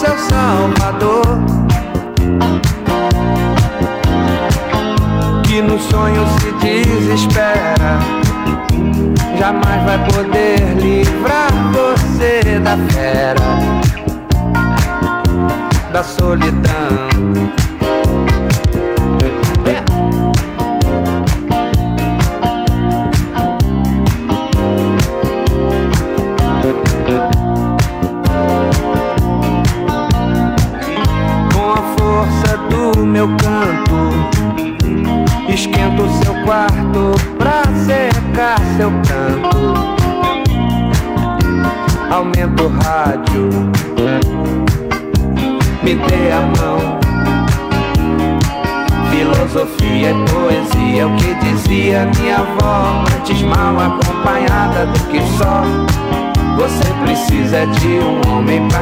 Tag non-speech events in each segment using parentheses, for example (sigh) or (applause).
seu Salvador. Que no sonho se desespera, jamais vai poder livrar você da fera, da solidão.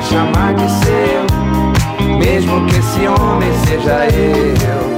chamar de seu, mesmo que esse homem seja eu.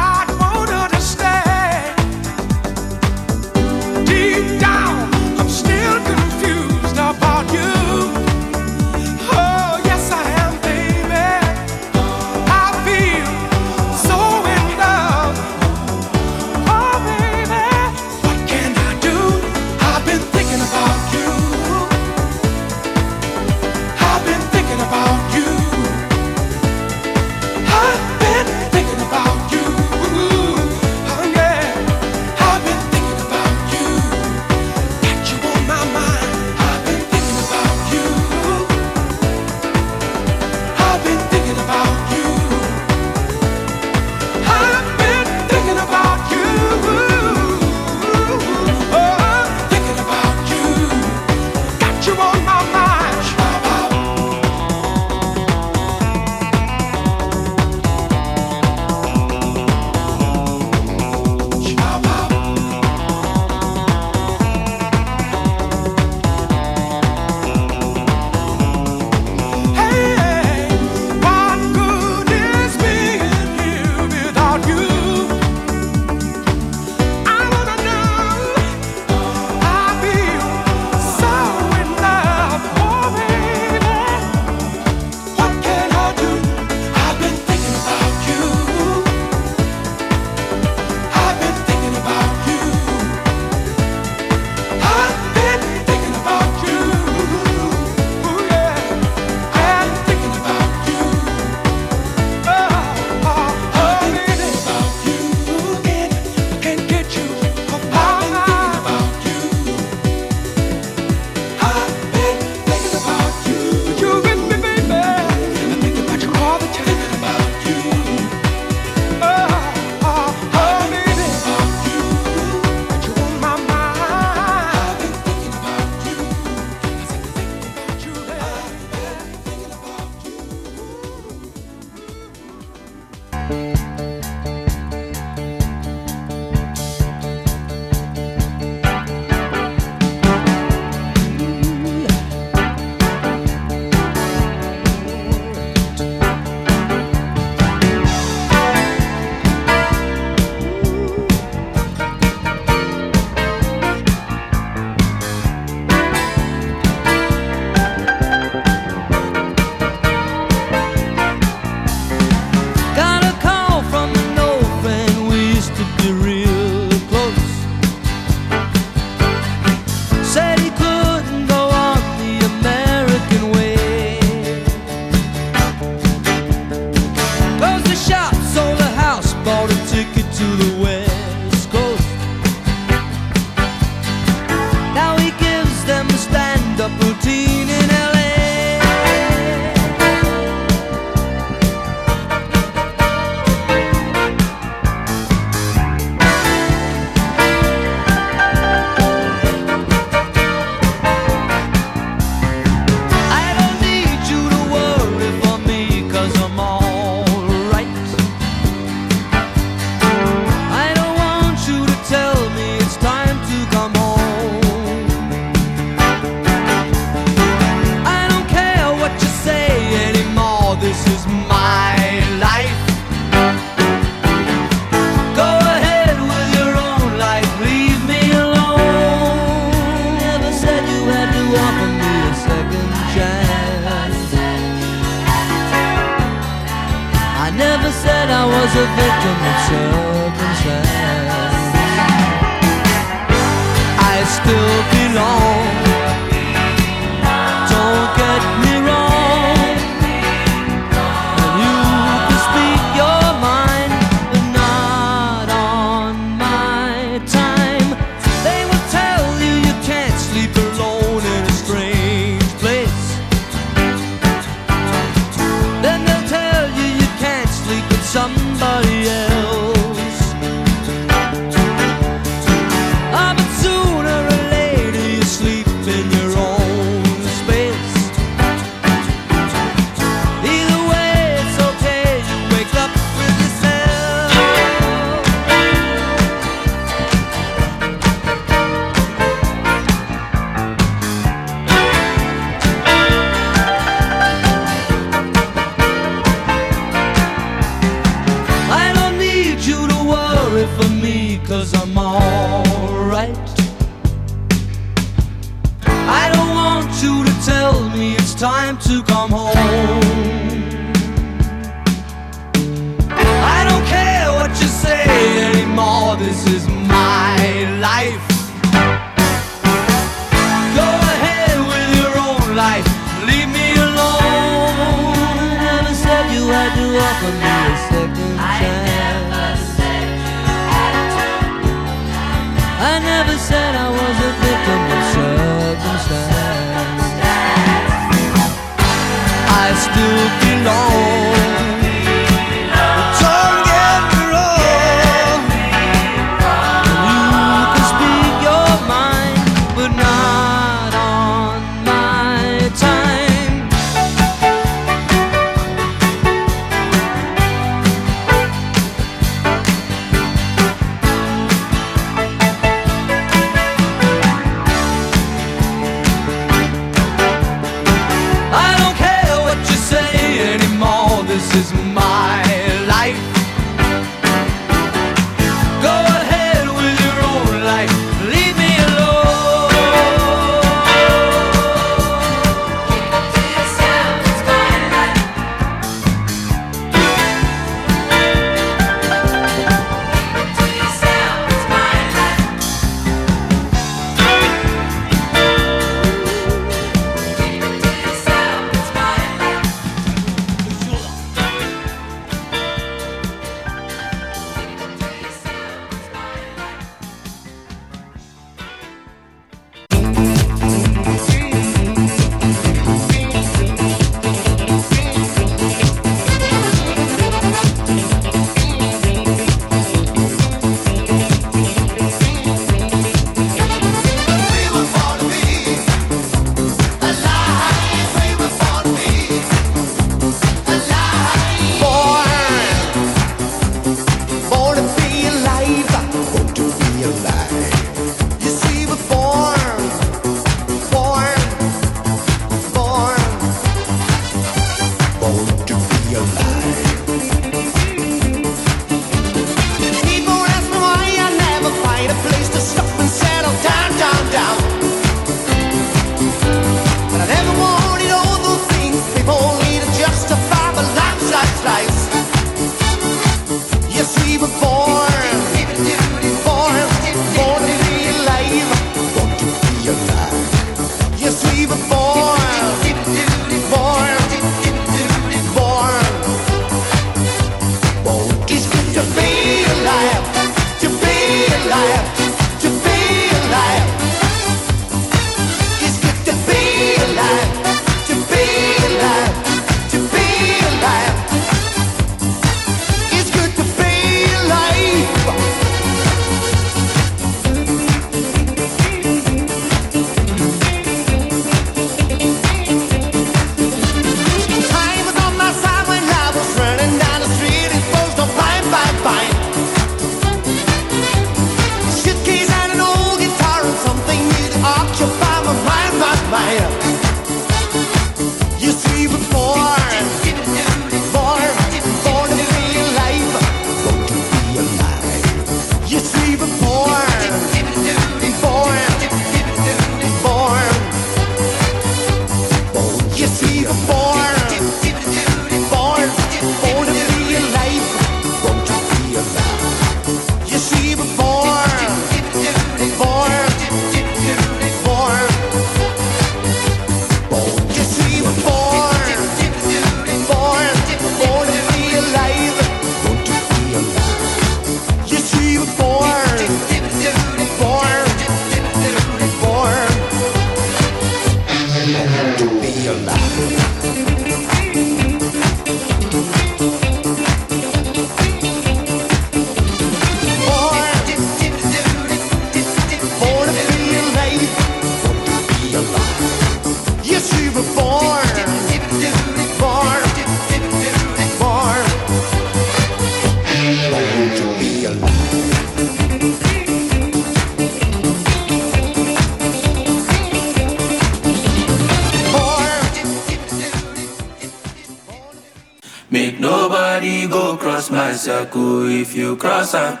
Cross, I'm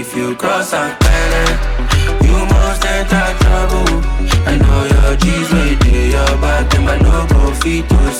If you cross, I'm better. You must enter trouble. I know your G's with your back, them I no go fit to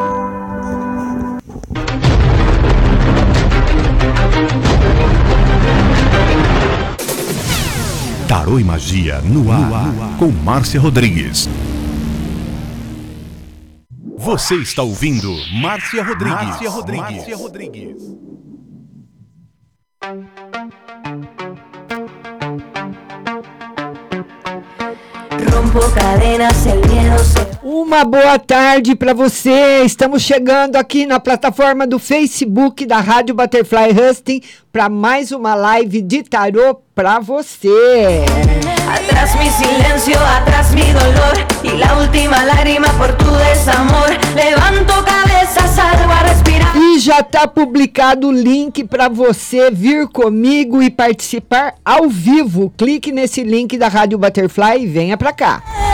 Tarô e Magia no ar, com Márcia Rodrigues. Você está ouvindo Márcia Rodrigues. Márcia Rodrigues. Márcia Rodrigues. Uma boa tarde para você. Estamos chegando aqui na plataforma do Facebook da Rádio Butterfly Husting para mais uma live de tarô para você. Atrás mi atrás mi dolor y la última lágrima por tu desamor. Levanto a respirar. E já está publicado o link para você vir comigo e participar ao vivo. Clique nesse link da Rádio Butterfly e venha para cá.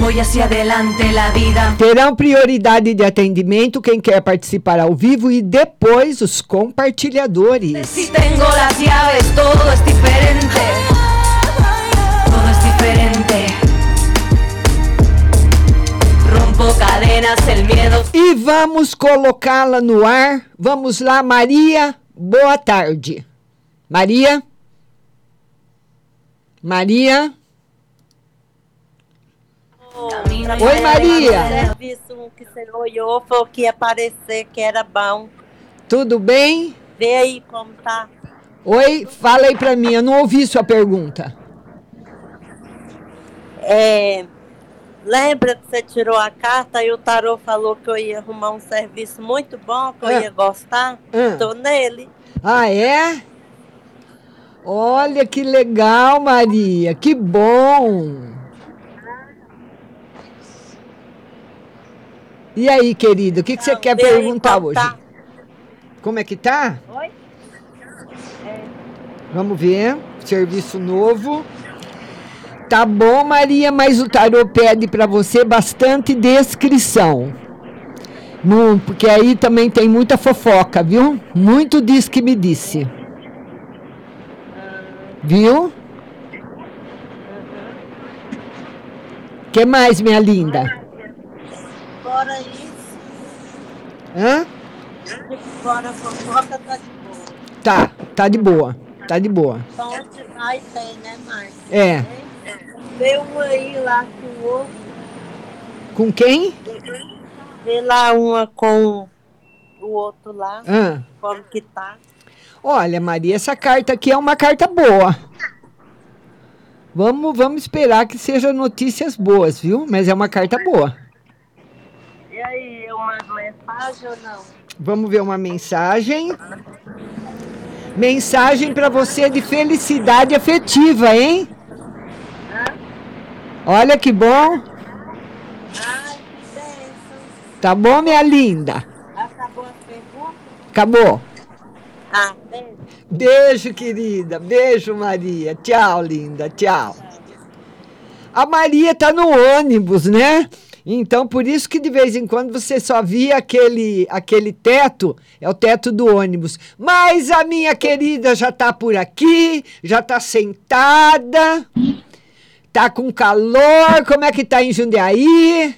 Voy hacia adelante la vida. Terão prioridade de atendimento quem quer participar ao vivo e depois os compartilhadores. Si tengo las llaves, todo es diferente. Todo es diferente. E vamos colocá-la no ar. Vamos lá, Maria. Boa tarde. Maria? Maria? Oi, Maria. serviço que você olhou, falou que ia aparecer, que era bom. Tudo bem? Vê aí como tá. Oi, fala aí pra mim, eu não ouvi sua pergunta. É, lembra que você tirou a carta e o tarô falou que eu ia arrumar um serviço muito bom, que eu Ah. ia gostar? Ah. Tô nele. Ah, é? Olha que legal, Maria, que bom. E aí, querido, o que, que você quer vê aí perguntar como hoje? tá. Como é que tá? Oi? Vamos ver. Serviço novo. Tá bom, Maria, mas o tarô pede para você bastante descrição. Não, porque aí também tem muita fofoca, viu? Muito diz que me disse. Viu? que mais, minha linda? Fora Hã? fora a fofoca tá de boa. Tá, tá de boa. Tá de boa. Onde vai tem, né, Márcia? É. Vê uma aí lá com o outro. Com quem? Vê lá uma com o outro lá. Como que tá. Olha, Maria, essa carta aqui é uma carta boa. Vamos, vamos esperar que seja notícias boas, viu? Mas é uma carta boa. E aí, uma mensagem ou não? Vamos ver uma mensagem. Mensagem para você de felicidade afetiva, hein? Olha que bom. Tá bom, minha linda? Acabou a pergunta? Acabou. Ah, beijo. Beijo, querida. Beijo, Maria. Tchau, linda. Tchau. A Maria tá no ônibus, né? Então, por isso que de vez em quando você só via aquele, aquele teto, é o teto do ônibus. Mas a minha querida já tá por aqui, já tá sentada, tá com calor. Como é que tá em Jundiaí?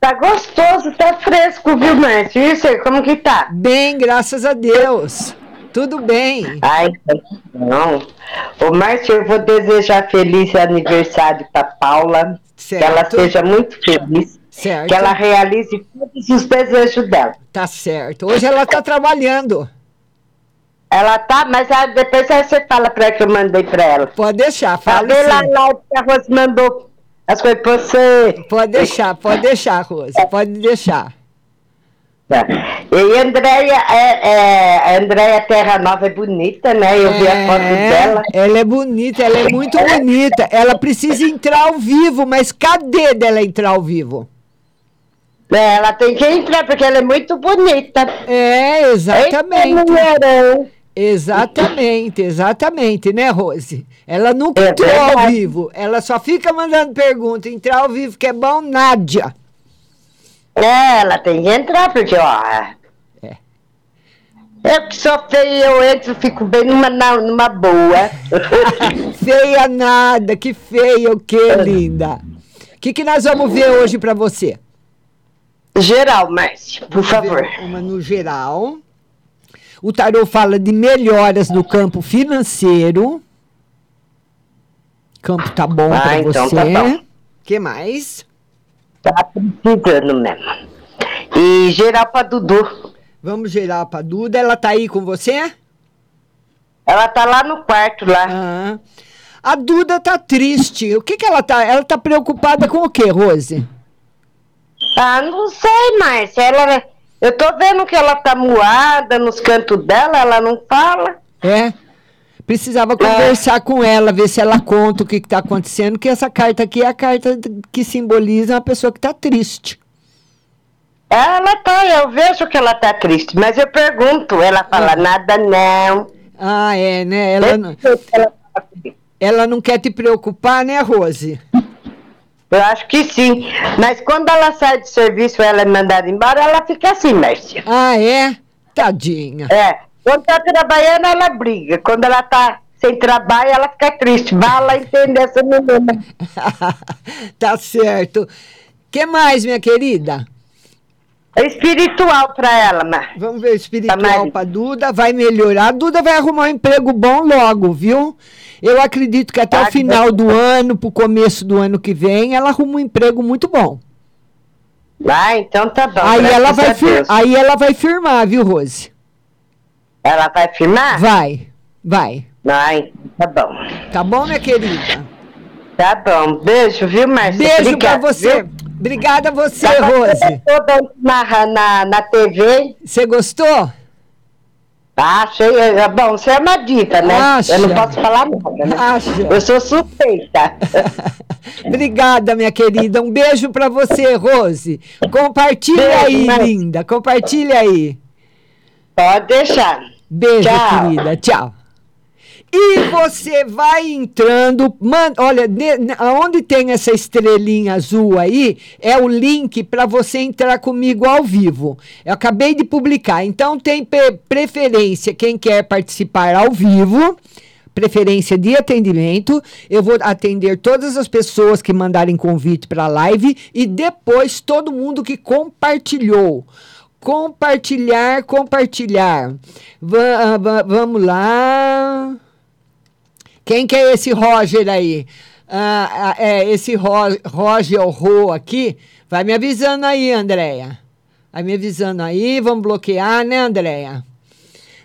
Tá gostoso, tá fresco, viu, Márcio? E você, como que tá? Bem, graças a Deus. Tudo bem. Ai, não. Ô, Márcio, eu vou desejar feliz aniversário pra Paula. Certo. Que ela seja muito feliz. Certo. Que ela realize todos os desejos dela. Tá certo. Hoje ela tá trabalhando. Ela tá, mas ah, depois você fala pra ela que eu mandei pra ela. Pode deixar, fala vendo lá, lá que a Rose mandou as coisas pra você. Pode deixar, pode deixar, Rose. Pode deixar. Tá. E a Andréia, é, é, Andréia Terra Nova é bonita, né? Eu vi a foto dela. Ela é bonita, ela é muito bonita. (laughs) Ela precisa entrar ao vivo, mas cadê dela entrar ao vivo? É, ela tem que entrar, porque ela é muito bonita. É, exatamente. Eita. Exatamente, exatamente, né, Rose? Ela nunca É entrou ao vivo. Ela só fica mandando pergunta. Entrar ao vivo que é bom, Nádia. É, ela tem que entrar, porque, ó. É. Eu que sou feia, eu entro, fico bem numa, numa boa. (laughs) Feia nada, que feia o que, linda? O que, que nós vamos ver hoje pra você? Geral, Márcio, por favor. Uma no geral. O tarô fala de melhoras no campo financeiro. Campo tá bom Ah, pra então você. tá bom. que mais? Tá precisando mesmo. E geral pra Dudu. Vamos geral pra Duda. Ela tá aí com você? Ela tá lá no quarto lá. Ah. A Duda tá triste. O que que ela tá? Ela tá preocupada com o quê, Rose? Ah, não sei, Márcia. Ela, eu tô vendo que ela tá moada nos cantos dela, ela não fala. É? Precisava conversar com ela, ver se ela conta o que está acontecendo, que essa carta aqui é a carta que simboliza uma pessoa que está triste. Ela tá, eu vejo que ela tá triste, mas eu pergunto, ela fala nada não. Ah, é, né? Ela, não- ela não quer te preocupar, né, Rose? Eu acho que sim. Mas quando ela sai de serviço ela é mandada embora, ela fica assim, Márcia. Ah, é? Tadinha. É. Quando tá trabalhando, ela briga. Quando ela tá sem trabalho, ela fica triste. Vai lá entender essa menina. (laughs) tá certo. que mais, minha querida? Espiritual pra ela, Mar. Vamos ver espiritual pra Duda. Vai melhorar. A Duda vai arrumar um emprego bom logo, viu? Eu acredito que até Ah, o que final do ano, pro começo do ano que vem, ela arruma um emprego muito bom. Ah, então tá bom. Aí ela, vai aí ela vai firmar, viu, Rose? Ela vai firmar? Vai, vai. Vai, tá bom. Tá bom, minha querida? Tá bom. Beijo, viu, Márcia? Beijo Obrigado, pra você. viu? Obrigada a você, Tava Rose. toda na, na, na TV. Você gostou? Ah, achei. é, Bom, você é uma diva, né? Acha. Eu não posso falar nada, né? Acha. Eu sou suspeita. (laughs) Obrigada, minha querida. Um beijo pra você, Rose. Compartilha Beijo, aí, Márcia. linda. Compartilha aí. Pode deixar. Beijo, Tchau. querida. Tchau. E você vai entrando, man, olha, ne- aonde tem essa estrelinha azul aí, é o link para você entrar comigo ao vivo. Eu acabei de publicar, então tem preferência quem quer participar ao vivo, preferência de atendimento. Eu vou atender todas as pessoas que mandarem convite para a live e depois todo mundo que compartilhou. Compartilhar, compartilhar. Va- vamos lá. Quem que é esse Roger aí? Ah, ah, é, esse Ro Roger Ro aqui. Vai me avisando aí, Andréia. Vai me avisando aí, vamos bloquear, né, Andréia?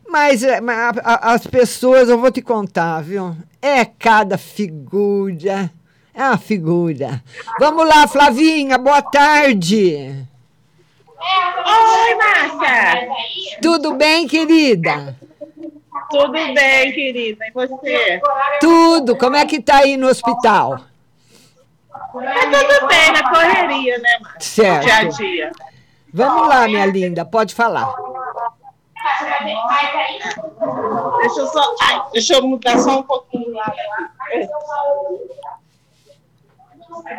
Mas, é, mas as pessoas, eu vou te contar, viu? É cada figura. É uma figura. Vamos lá, Flavinha, boa tarde. Oi, Márcia! Tudo bem, querida? Tudo bem, querida. E você? Tudo. Como é que tá aí no hospital? Tá tudo bem, na correria, né, Márcia? Certo. Dia a dia. Vamos lá, minha linda, pode falar. Deixa eu só. Ai, deixa eu mudar só um pouquinho lá.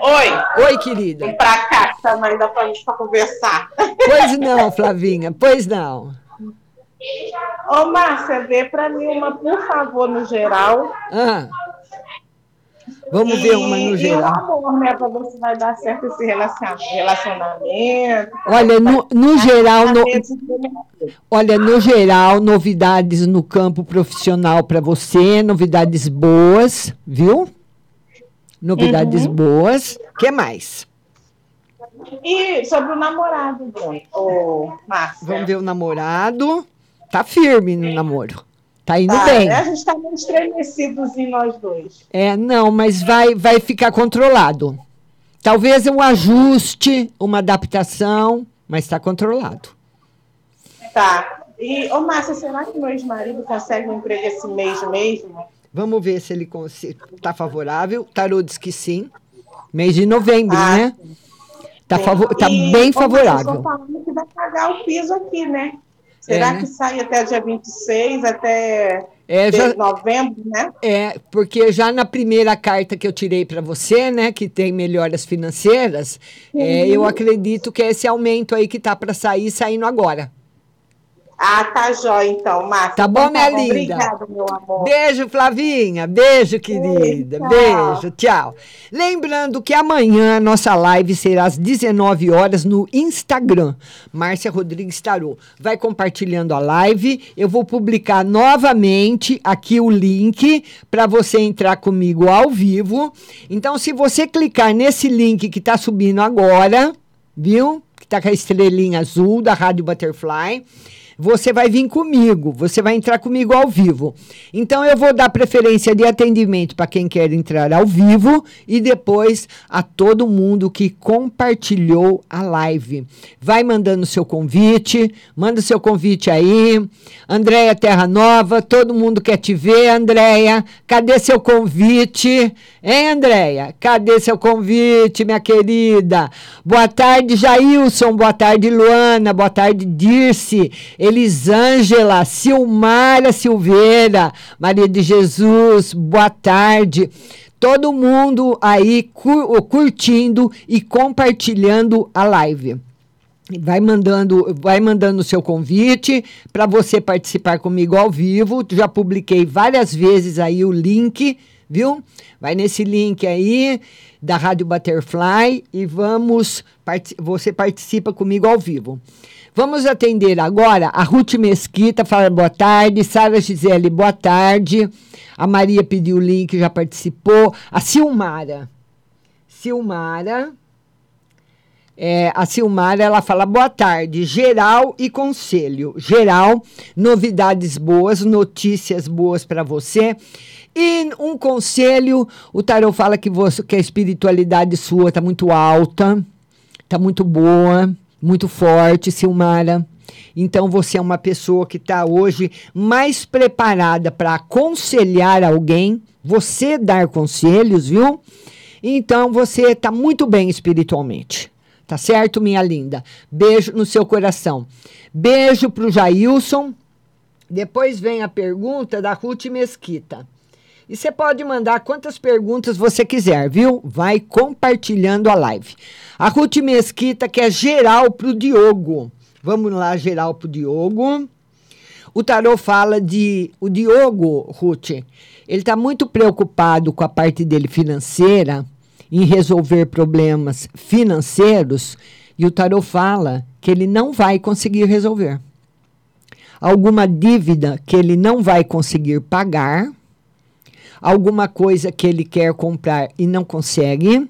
Oi. Oi, querida. Vem pra cá, que também dá pra gente pra conversar. Pois não, Flavinha, pois não. Ô, Márcia, vê pra mim uma, por favor, no geral. Ah, vamos ver uma no E- geral. E o amor, né? Pra ver se vai dar certo esse relaciona- relacionamento. Olha, no, no geral, no... olha, no geral, novidades no campo profissional para você, novidades boas, viu? Novidades Uhum. boas. que mais? E sobre o namorado, Bruno, ô, Márcia. Vamos ver o namorado. Tá firme no namoro. Tá indo Tá, bem. né? A gente tá meio estremecidos em nós dois. É, não, mas vai, vai ficar controlado. Talvez um ajuste, uma adaptação, mas está controlado. Tá. E, ô, Márcia, será que meu ex-marido consegue um emprego esse mês mesmo? Vamos ver se ele está favorável. Tarô diz que sim. Mês de novembro, né? Tá, favo tá Ah, E, bem favorável. Falando que vai pagar o piso aqui, né? Será É, né? que sai até dia 26, até É, de- já- novembro, né? É, porque já na primeira carta que eu tirei para você, né, que tem melhoras financeiras, é, Uhum. eu acredito que é esse aumento aí que tá para sair, saindo agora. Ah, tá jóia, então, Márcia. Tá bom, Então minha linda? Obrigada, meu amor. Beijo, Flavinha. Beijo, querida. tchau. Beijo, tchau. Lembrando que amanhã nossa live será às 19 horas no Instagram. Márcia Rodrigues Tarô. Vai compartilhando a live. Eu vou publicar novamente aqui o link para você entrar comigo ao vivo. Então, se você clicar nesse link que está subindo agora, viu? Que está com a estrelinha azul da Rádio Butterfly. Você vai vir comigo, você vai entrar comigo ao vivo. Então eu vou dar preferência de atendimento para quem quer entrar ao vivo e depois a todo mundo que compartilhou a live. Vai mandando seu convite, manda seu convite aí. Andréia Terra Nova, todo mundo quer te ver, Andréia. Cadê seu convite? Hein, Andréia? Cadê seu convite, minha querida? Boa tarde, Jailson. Boa tarde, Luana. Boa tarde, Dirce. Elisângela, Silmara Silveira, Maria de Jesus, boa tarde. Todo mundo aí cu curtindo e compartilhando a live. Vai mandando, vai mandando o seu convite para você participar comigo ao vivo. Já publiquei várias vezes aí o link, viu? Vai nesse link aí da Rádio Butterfly e vamos, você participa comigo ao vivo. Vamos atender agora a Ruth Mesquita, fala boa tarde. Sara Gisele, boa tarde. A Maria pediu o link, já participou. A Silmara. Silmara. É, a Silmara, ela fala boa tarde, geral e conselho. Geral, novidades boas, notícias boas para você. E um conselho, o tarot fala que, você, que a espiritualidade sua está muito alta, está muito boa muito forte, Silmara. Então você é uma pessoa que está hoje mais preparada para aconselhar alguém, você dar conselhos, viu? Então você está muito bem espiritualmente. Tá certo, minha linda? Beijo no seu coração. Beijo para o Jailson. Depois vem a pergunta da Ruth Mesquita. E você pode mandar quantas perguntas você quiser, viu? Vai compartilhando a live. A Ruth Mesquita quer geral para o Diogo. Vamos lá, geral para o Diogo. O tarô fala de. O Diogo, Ruth, ele está muito preocupado com a parte dele financeira, em resolver problemas financeiros, e o tarô fala que ele não vai conseguir resolver. Alguma dívida que ele não vai conseguir pagar alguma coisa que ele quer comprar e não consegue.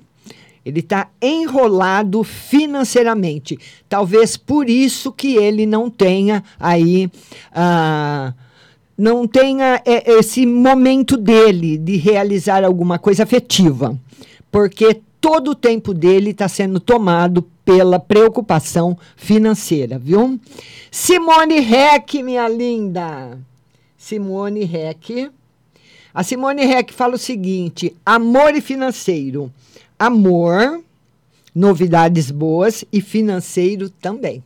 Ele está enrolado financeiramente. Talvez por isso que ele não tenha aí. Ah, não tenha esse momento dele de realizar alguma coisa afetiva. Porque todo o tempo dele está sendo tomado pela preocupação financeira, viu? Simone Heck, minha linda. Simone Heck. A Simone Heck fala o seguinte: amor e financeiro. Amor, novidades boas e financeiro também.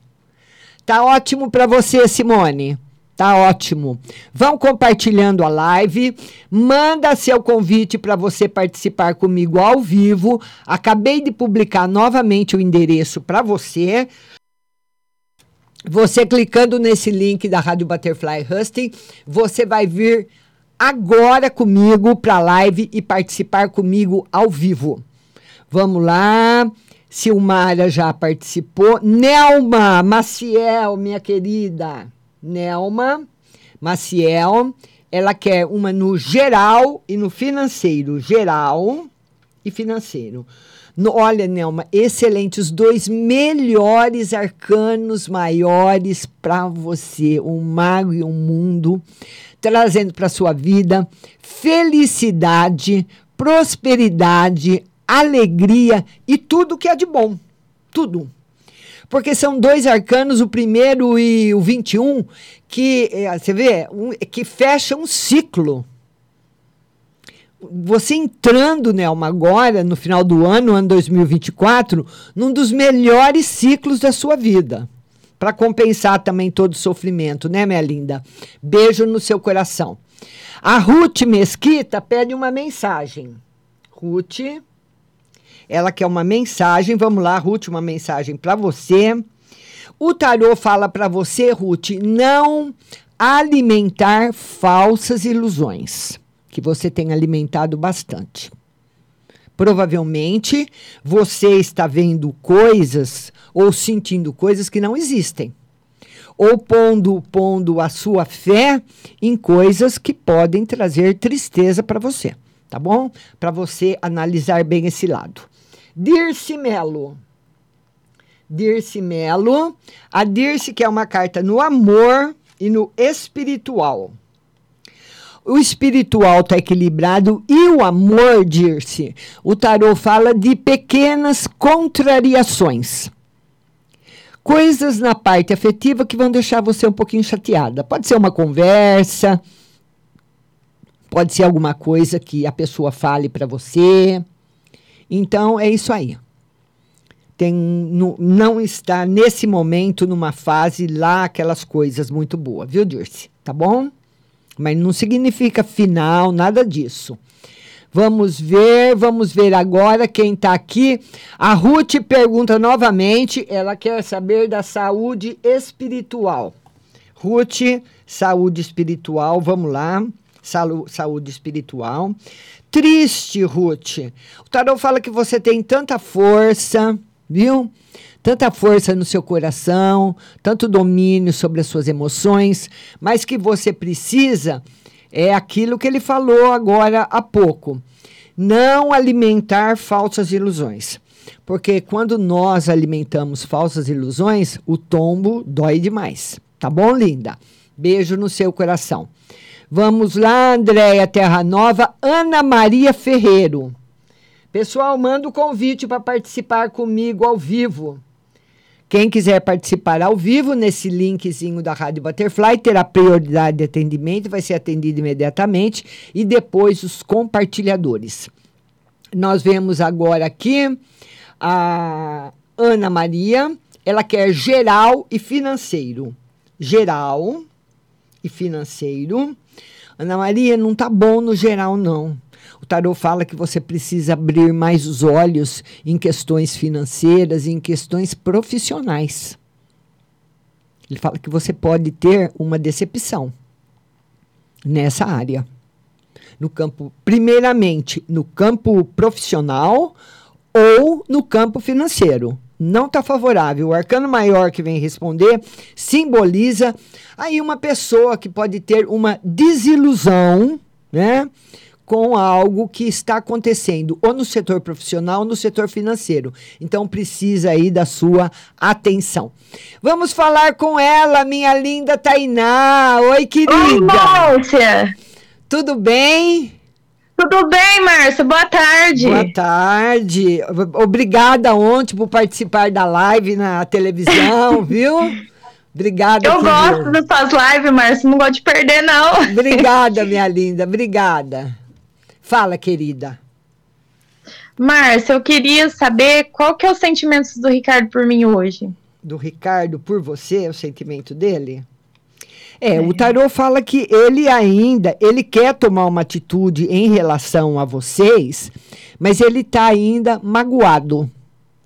Tá ótimo para você, Simone. Tá ótimo. Vão compartilhando a live. Manda seu convite para você participar comigo ao vivo. Acabei de publicar novamente o endereço para você. Você clicando nesse link da Rádio Butterfly Husting, você vai vir agora comigo para a live e participar comigo ao vivo. Vamos lá. Silmara já participou. Nelma Maciel, minha querida. Nelma Maciel, ela quer uma no geral e no financeiro. Geral e financeiro. No, olha, Nelma, excelente. Os dois melhores arcanos maiores para você: um mago e um mundo trazendo para sua vida felicidade, prosperidade, alegria e tudo que é de bom. Tudo. Porque são dois arcanos, o primeiro e o 21, que, eh, você vê, um, que fecham um ciclo. Você entrando, Nelma, agora, no final do ano, ano 2024, num dos melhores ciclos da sua vida para compensar também todo o sofrimento, né, minha linda? Beijo no seu coração. A Ruth Mesquita pede uma mensagem. Ruth, ela quer uma mensagem. Vamos lá, Ruth, uma mensagem para você. O tarô fala para você, Ruth, não alimentar falsas ilusões, que você tem alimentado bastante. Provavelmente você está vendo coisas ou sentindo coisas que não existem. Ou pondo, pondo a sua fé em coisas que podem trazer tristeza para você, tá bom? Para você analisar bem esse lado. Dirce Melo. Dirce Melo. A Dirce que é uma carta no amor e no espiritual. O espiritual está equilibrado e o amor, Dirce. O tarô fala de pequenas contrariações. Coisas na parte afetiva que vão deixar você um pouquinho chateada. Pode ser uma conversa, pode ser alguma coisa que a pessoa fale para você. Então é isso aí. Tem, no, não está nesse momento numa fase lá aquelas coisas muito boas, viu, Dirce? Tá bom? Mas não significa final, nada disso. Vamos ver, vamos ver agora quem está aqui. A Ruth pergunta novamente, ela quer saber da saúde espiritual. Ruth, saúde espiritual, vamos lá. Saúde espiritual. Triste, Ruth. O tarot fala que você tem tanta força, viu? Tanta força no seu coração, tanto domínio sobre as suas emoções, mas que você precisa é aquilo que ele falou agora há pouco. Não alimentar falsas ilusões. Porque quando nós alimentamos falsas ilusões, o tombo dói demais. Tá bom, linda? Beijo no seu coração. Vamos lá, Andréia Terra Nova, Ana Maria Ferreiro. Pessoal, manda o convite para participar comigo ao vivo. Quem quiser participar ao vivo, nesse linkzinho da Rádio Butterfly, terá prioridade de atendimento, vai ser atendido imediatamente, e depois os compartilhadores. Nós vemos agora aqui a Ana Maria, ela quer geral e financeiro. Geral e financeiro. Ana Maria, não tá bom no geral, não. O tarot fala que você precisa abrir mais os olhos em questões financeiras e em questões profissionais. Ele fala que você pode ter uma decepção nessa área. No campo, primeiramente, no campo profissional ou no campo financeiro. Não está favorável. O arcano maior que vem responder simboliza aí uma pessoa que pode ter uma desilusão, né? Com algo que está acontecendo ou no setor profissional ou no setor financeiro. Então precisa aí da sua atenção. Vamos falar com ela, minha linda Tainá. Oi, querida. Oi, Márcia. Tudo bem? Tudo bem, Márcia. Boa tarde. Boa tarde. Obrigada ontem por participar da live na televisão, (laughs) viu? Obrigada. Eu gosto das suas lives, Márcia. Não gosto de perder, não. Obrigada, (laughs) minha linda. Obrigada. Fala, querida. Márcia, eu queria saber qual que é o sentimento do Ricardo por mim hoje. Do Ricardo por você, o sentimento dele? É, é, o tarô fala que ele ainda, ele quer tomar uma atitude em relação a vocês, mas ele está ainda magoado.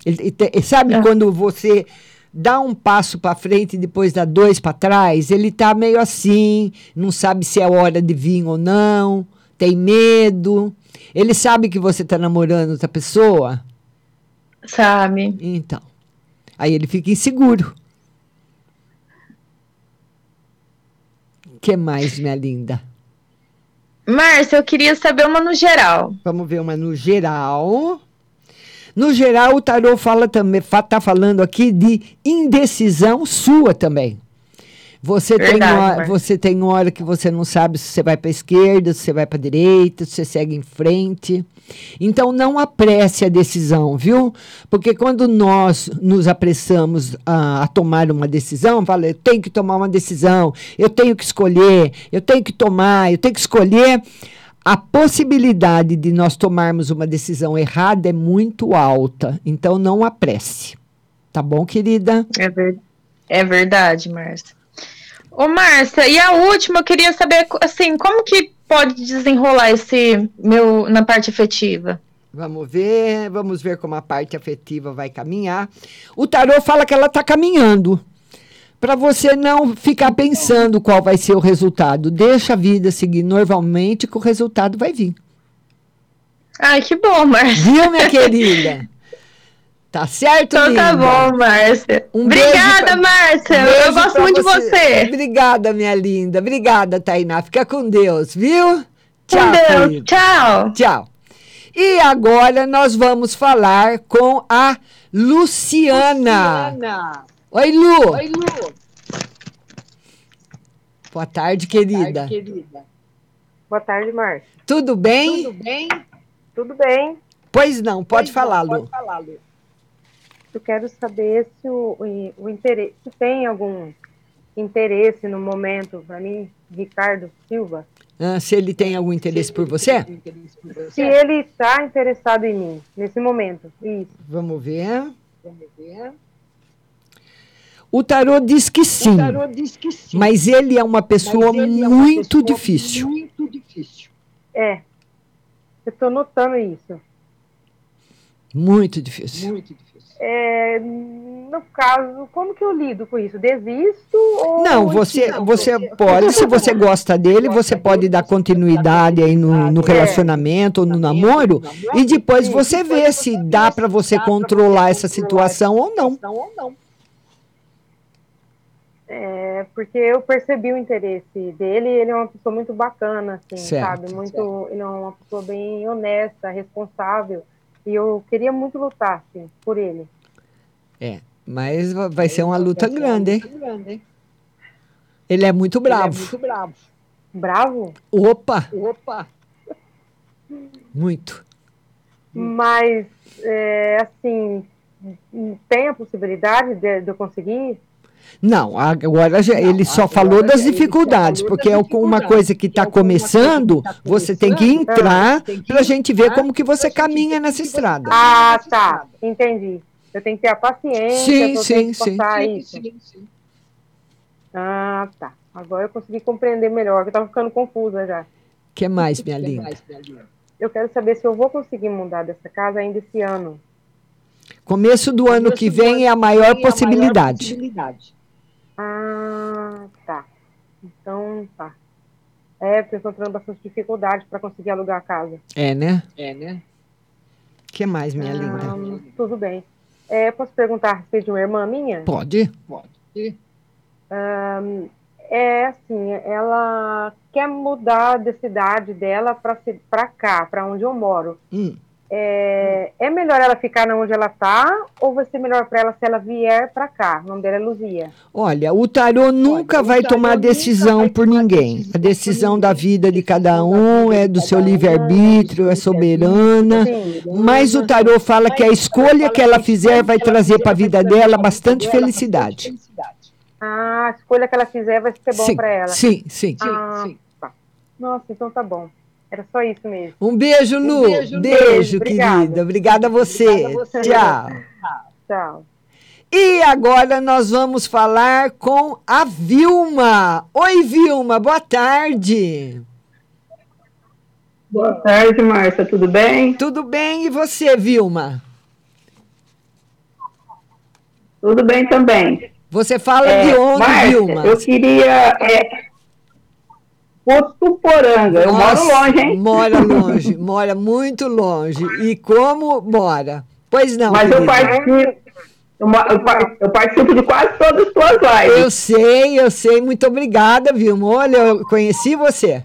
Ele, ele, sabe é. quando você dá um passo para frente e depois dá dois para trás? Ele está meio assim, não sabe se é hora de vir ou não tem medo. Ele sabe que você está namorando outra pessoa? Sabe. Então. Aí ele fica inseguro. O que mais, minha linda? Márcia, eu queria saber uma no geral. Vamos ver uma no geral. No geral, o tarô fala também, tá falando aqui de indecisão sua também. Você, Verdade, tem hora, você tem hora que você não sabe se você vai para a esquerda, se você vai para a direita, se você segue em frente. Então, não apresse a decisão, viu? Porque quando nós nos apressamos a, a tomar uma decisão, fala, eu tenho que tomar uma decisão, eu tenho que escolher, eu tenho que tomar, eu tenho que escolher. A possibilidade de nós tomarmos uma decisão errada é muito alta. Então, não apresse. Tá bom, querida? É, ver... é verdade, Márcia. Ô, Márcia, e a última, eu queria saber, assim, como que pode desenrolar esse meu na parte afetiva? Vamos ver, vamos ver como a parte afetiva vai caminhar. O tarô fala que ela está caminhando. Para você não ficar pensando qual vai ser o resultado. Deixa a vida seguir normalmente que o resultado vai vir. Ai, que bom, Márcia. Viu, minha querida? (laughs) Tá certo, Então tá bom, Márcia. Um Obrigada, pra... Márcia. Eu gosto muito você. de você. Obrigada, minha linda. Obrigada, Tainá. Fica com Deus, viu? Tchau. Com Deus. Querido. Tchau. Tchau. E agora nós vamos falar com a Luciana. Oi, Lu. Oi, Lu. Boa tarde, querida. Boa tarde, querida. Boa tarde, Márcia. Tudo bem? Tudo bem? Tudo bem. Pois não, pode Pois falar, não, Lu. Pode falar, Lu. Eu quero saber se o, o, o interesse, se tem algum interesse no momento para mim, Ricardo Silva, Ah, se ele tem algum interesse por você? se ele está interessado em mim nesse momento. Isso. Vamos ver. Vamos ver. O tarô diz que sim. Diz que sim. Mas ele é uma pessoa ele é uma muito pessoa difícil. Muito difícil. É. Eu estou notando isso. Muito difícil. Muito difícil. É, no caso, como que eu lido com isso? Desisto ou Não, você, você pode, se você gosta dele, você pode dar continuidade aí no, no relacionamento ou no namoro e depois você vê se dá para você controlar essa situação ou não. É, porque eu percebi o interesse dele, ele é uma pessoa muito bacana, assim, Certo, sabe? Muito, ele é uma pessoa bem honesta, responsável, e eu queria muito lutar, assim, por ele. É, mas va- vai ser uma luta grande, hein? Ele é muito bravo. bravo. Bravo? Opa, Opa! muito. Mas, é, assim, tem a possibilidade de, de eu conseguir? Não, agora já- ele só falou das dificuldades, porque é uma coisa que está começando, você tem que entrar para a gente ver como que você caminha nessa estrada. Ah, tá, entendi. Eu tenho que ter a paciência Sim, sim, sim. passar Sim, isso. Ah, tá. Agora eu consegui compreender melhor, que eu estava ficando confusa já. que mais, minha linda? Eu quero saber se eu vou conseguir mudar dessa casa ainda esse ano. Começo do ano que vem é a maior possibilidade. Ah, tá. Então, tá. É, porque eu estou tendo bastante dificuldade para conseguir alugar a casa. É, né? É, né? que mais, minha linda? Ah, tudo bem. É, posso perguntar a respeito de uma irmã minha? Pode? Pode. Ahn, é assim, ela quer mudar da cidade dela para cá, para onde eu moro. Hum. É, é melhor ela ficar na onde ela tá ou vai ser melhor para ela se ela vier para cá? O nome dela é Luzia. Olha, o tarô nunca vai tomar decisão por ninguém. A decisão da vida de cada um é do seu livre-arbítrio, é soberana. Mas o tarô fala que a escolha que ela fizer vai trazer para a vida dela bastante felicidade. Ah, a escolha que ela fizer vai ser bom para ela. sim, sim. Ah, tá. Nossa, então tá bom. Era só isso mesmo. Um beijo, Lu. beijo, beijo, Lu. Obrigada. querida. Obrigada a você. Obrigada a você. Tchau. Tchau. E agora nós vamos falar com a Vilma. Oi, Vilma, boa tarde. Boa tarde, Márcia, tudo bem? Tudo bem, e você, Vilma? Tudo bem também. Você fala É, de onde, Márcia, Vilma? Eu queria. É, Potuporanga, eu moro Nossa, longe, hein? Mora (laughs) longe, mora muito longe. E como mora? Pois não, Mas eu querida. participo, eu, participo de quase todas as suas lives. Eu sei, eu sei. Muito obrigada, Vilma. Olha, eu conheci você.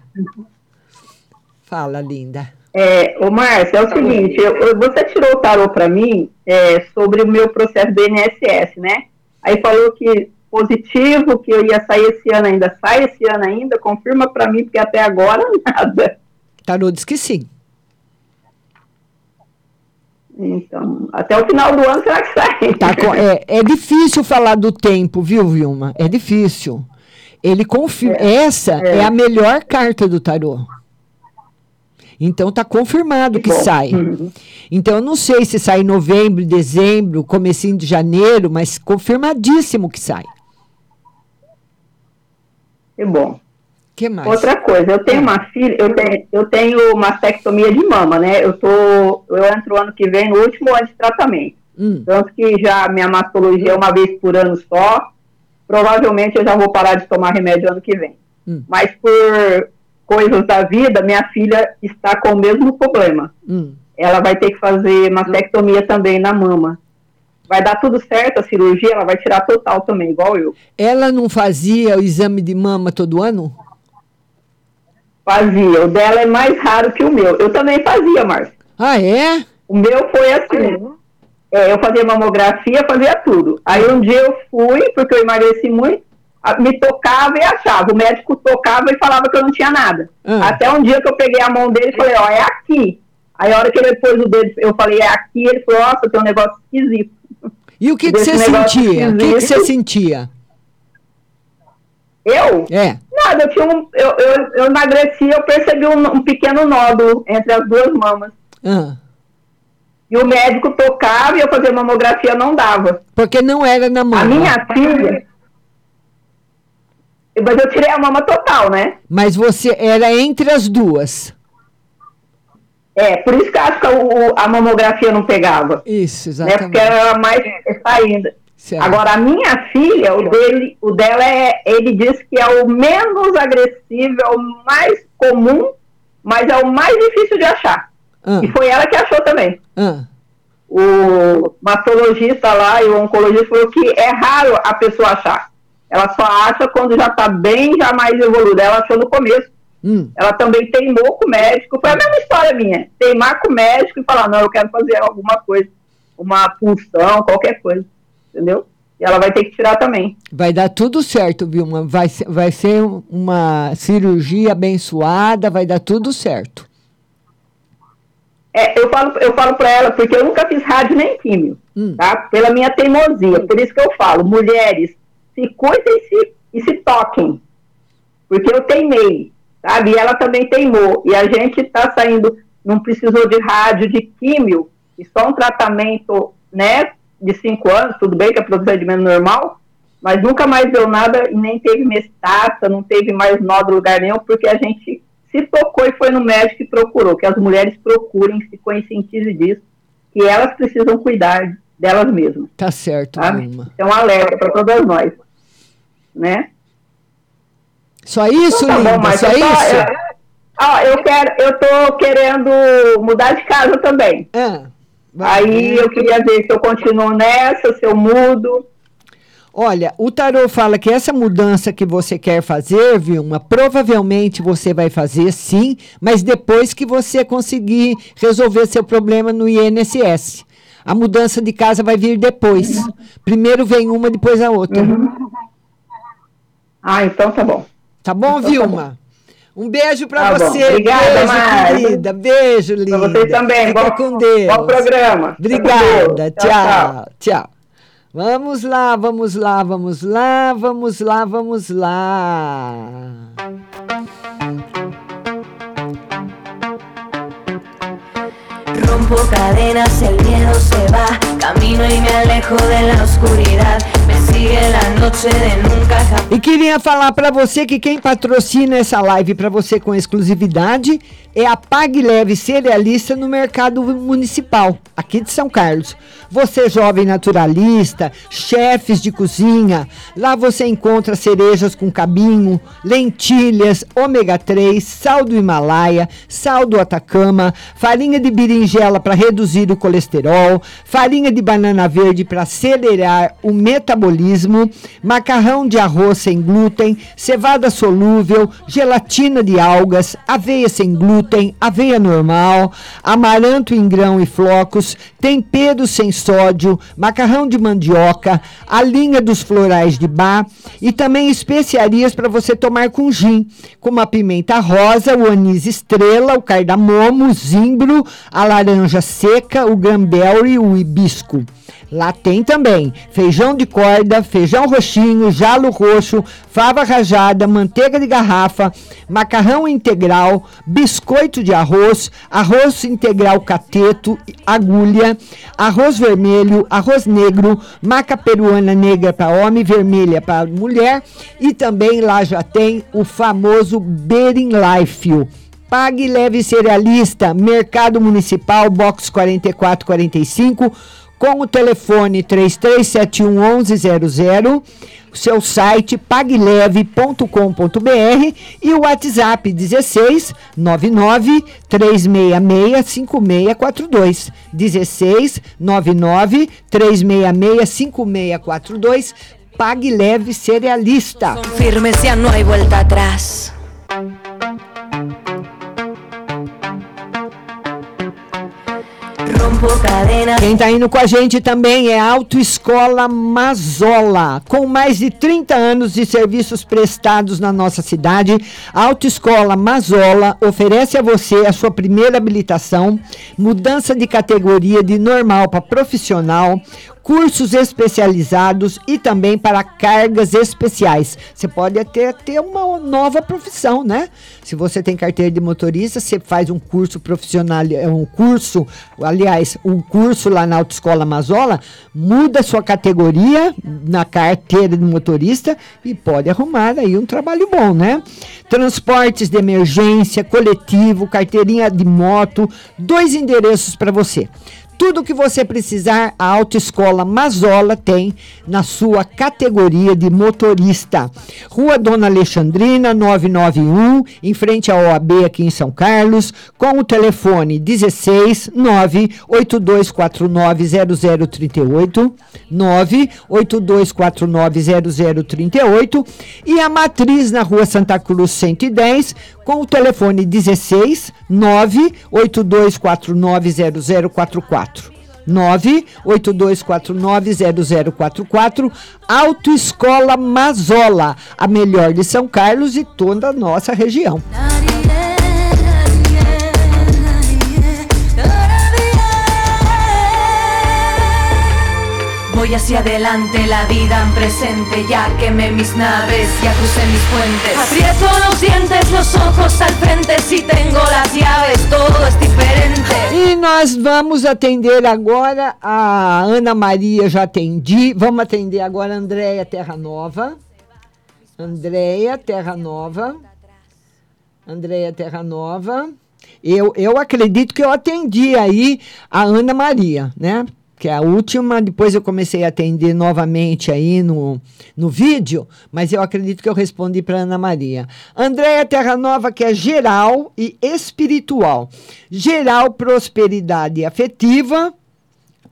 Fala, linda. É, ô Márcia, é o seguinte, eu- eu- você tirou o tarô para mim é, sobre o meu processo do INSS, né? Aí falou que positivo, que eu ia sair esse ano ainda, sai esse ano ainda, confirma para mim, porque até agora (laughs) nada. Tarô diz que sim. Então, até o final do ano será que sai? Tá é, é difícil falar do tempo, viu, Vilma? É difícil. Ele confirma. Essa é. a melhor carta do tarô. Então tá confirmado que sai. Então eu não sei se sai em novembro, dezembro, comecinho de janeiro, mas confirmadíssimo que sai. Que bom. que mais? Outra coisa, eu tenho uma filha, eu tenho, eu tenho mastectomia de mama, né? Eu tô, eu entro ano que vem no último ano de tratamento. Hum. Tanto que já minha mastologia é uma vez por ano só. Provavelmente eu já vou parar de tomar remédio ano que vem. Hum. Mas por coisas da vida, minha filha está com o mesmo problema. Hum. Ela vai ter que fazer mastectomia também na mama. Vai dar tudo certo a cirurgia, ela vai tirar total também, igual eu. Ela não fazia o exame de mama todo ano? Fazia. O dela é mais raro que o meu. Eu também fazia, Márcia. Ah, é? O meu foi assim. É, eu fazia mamografia, fazia tudo. Aí um dia eu fui, porque eu emagreci muito, me tocava e achava. O médico tocava e falava que eu não tinha nada. Ah. Até um dia que eu peguei a mão dele e falei, ó, é aqui. Aí a hora que ele pôs o dedo, eu falei, é aqui, ele falou, nossa, tem um negócio esquisito. E o que, que você sentia? O que, que você sentia? Eu? É. Nada, eu tinha um. Eu, eu, eu emagreci, eu percebi um, um pequeno nódulo entre as duas mamas. Ah, E o médico tocava e eu fazia mamografia, não dava. porque não era na mão. A minha filha. Mas eu tirei a mama total, né? Mas você era entre as duas. É, por isso que acho que o- a mamografia não pegava. Isso, Né? Porque exatamente. era mais saindo. Certo. Agora, a minha filha, o dele, o dela é, ele diz que é o menos agressivo, é o mais comum, mas é o mais difícil de achar. Ah. E foi ela que achou também. Ah, O mastologista lá e o oncologista falou que é raro a pessoa achar. Ela só acha quando já está bem, já mais evoluída. Ela achou no começo. Hum. Ela também teimou com o médico. Foi a mesma história minha. Teimar com o médico e falar, não, eu quero fazer alguma coisa. Uma punção, qualquer coisa. Entendeu? E ela vai ter que tirar também. Vai dar tudo certo, Vilma. Vai, ser- vai ser uma cirurgia abençoada, vai dar tudo certo. É, eu falo, eu falo para ela, porque eu nunca fiz rádio nem químio, Hum. tá? Pela minha teimosia. Por isso que eu falo, mulheres, se cuidem e se, e se toquem. Porque eu teimei, sabe? E ela também teimou. E a gente está saindo, não precisou de rádio, de químio, e só um tratamento, né, de cinco anos, tudo bem que é procedimento normal, mas nunca mais deu nada e nem teve metástase, não teve mais nó do lugar nenhum, porque a gente se tocou e foi no médico e procurou, que as mulheres procurem, se conscientizem disso, que elas precisam cuidar delas mesmas. Tá certo? Vilma. Então, alerta para todas nós, né? Só isso, Então tá bom, linda? mas Só eu tô- isso? eu- ó, eu quero, eu tô querendo mudar de casa também. Ah, Aí eu queria ver se eu continuo nessa, se eu mudo. Olha, o tarô fala que essa mudança que você quer fazer, Vilma, provavelmente você vai fazer sim, mas depois que você conseguir resolver seu problema no INSS. A mudança de casa vai vir depois. Primeiro vem uma, depois a outra. Ah, então tá bom. Tá bom, tá Vilma? Um beijo pra Tá bom. você. Obrigada, beijo, Márcia. querida. Beijo, linda. Pra vocês também. Fica Bom- com Deus. bom programa. Obrigada. Deus. Tchau, Tchau, tchau. Vamos lá, vamos lá, vamos lá, vamos lá, vamos lá. Rompo cadenas, el miedo se va. Camino y me alejo de la oscuridad. E queria falar para você que quem patrocina essa live para você com exclusividade é a Pague Leve Cerealista no mercado municipal, aqui de São Carlos. Você jovem naturalista, chefes de cozinha, lá você encontra cerejas com cabinho, lentilhas, ômega 3, sal do Himalaia, sal do Atacama, farinha de berinjela para reduzir o colesterol, farinha de banana verde para acelerar o metabolismo, macarrão de arroz sem glúten, cevada solúvel, gelatina de algas, aveia sem glúten, aveia normal, amaranto em grão e flocos, tempero sem sódio, macarrão de mandioca, a linha dos florais de bar e também especiarias para você tomar com gin, como a pimenta rosa, o anis estrela, o cardamomo, o zimbro, a laranja seca, o granberry, o hibisco. Lá tem também feijão de corda, feijão roxinho, jalo roxo, fava rajada, manteiga de garrafa, macarrão integral, biscoito de arroz, arroz integral cateto, agulha, arroz vermelho, arroz negro, maca peruana negra para homem, vermelha para mulher e também lá já tem o famoso Bering Life. Pague leve cerealista, Mercado Municipal, box 4445, com o telefone 33711100, seu site pagleve.com.br e o WhatsApp 16 99 366 5642. 16 99 366 5642. Pague leve cerealista. Firmes, ya no hay vuelta atrás. Quem está indo com a gente também é Autoescola Mazola. Com mais de 30 anos de serviços prestados na nossa cidade, a Autoescola Mazola oferece a você a sua primeira habilitação, mudança de categoria de normal para profissional, cursos especializados e também para cargas especiais. Você pode até ter uma nova profissão, né? Se você tem carteira de motorista, você faz um curso profissional, é um curso, aliás, um curso lá na Autoescola Mazola, muda sua categoria na carteira de motorista e pode arrumar aí um trabalho bom, né? Transportes de emergência, coletivo, carteirinha de moto, dois endereços para você. Tudo que você precisar, a Autoescola Mazola tem na sua categoria de motorista. Rua Dona Alexandrina, 991, em frente à OAB aqui em São Carlos, com o telefone 16 982490038, 982490038 e a matriz na Rua Santa Cruz 110, com o telefone 16 982490044. 982490044 Autoescola Mazola, a melhor de São Carlos e toda a nossa região. Voy hacia adelante, la vida en presente, ya quemé mis naves, ya crucé mis puentes. Aprieto los dientes, los ojos al frente, si tengo las llaves, todo es diferente. E nós vamos atender agora a Ana Maria, já atendi. Vamos atender agora a Andréia Terra Nova. Andréia Terra Nova. Andréia Terra Nova. Eu, eu acredito que eu atendi aí a Ana Maria, né? Que é a última, depois eu comecei a atender novamente aí no, no vídeo, mas eu acredito que eu respondi para Ana Maria. Andréia Terra Nova, que é geral e espiritual. Geral, prosperidade afetiva,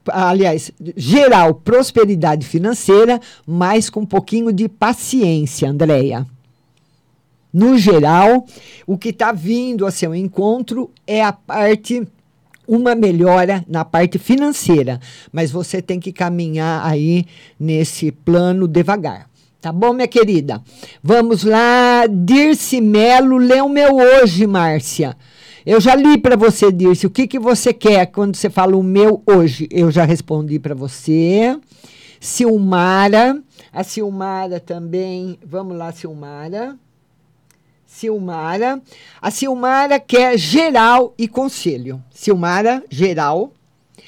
aliás, geral, prosperidade financeira, mas com um pouquinho de paciência, Andréia. No geral, o que está vindo a seu encontro é a parte uma melhora na parte financeira, mas você tem que caminhar aí nesse plano devagar. Tá bom, minha querida? Vamos lá, Dirce Melo, lê o meu hoje, Márcia. Eu já li para você, Dirce, o que, que você quer quando você fala o meu hoje? Eu já respondi para você. Silmara, a Silmara também, vamos lá, Silmara. Silmara. A Silmara quer geral e conselho. Silmara, geral,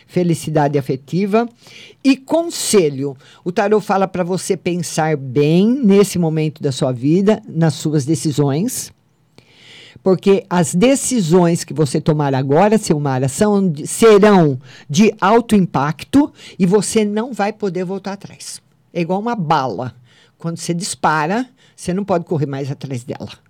felicidade afetiva e conselho. O tarot fala para você pensar bem nesse momento da sua vida, nas suas decisões. Porque as decisões que você tomar agora, Silmara, são, serão de alto impacto e você não vai poder voltar atrás. É igual uma bala. Quando você dispara, você não pode correr mais atrás dela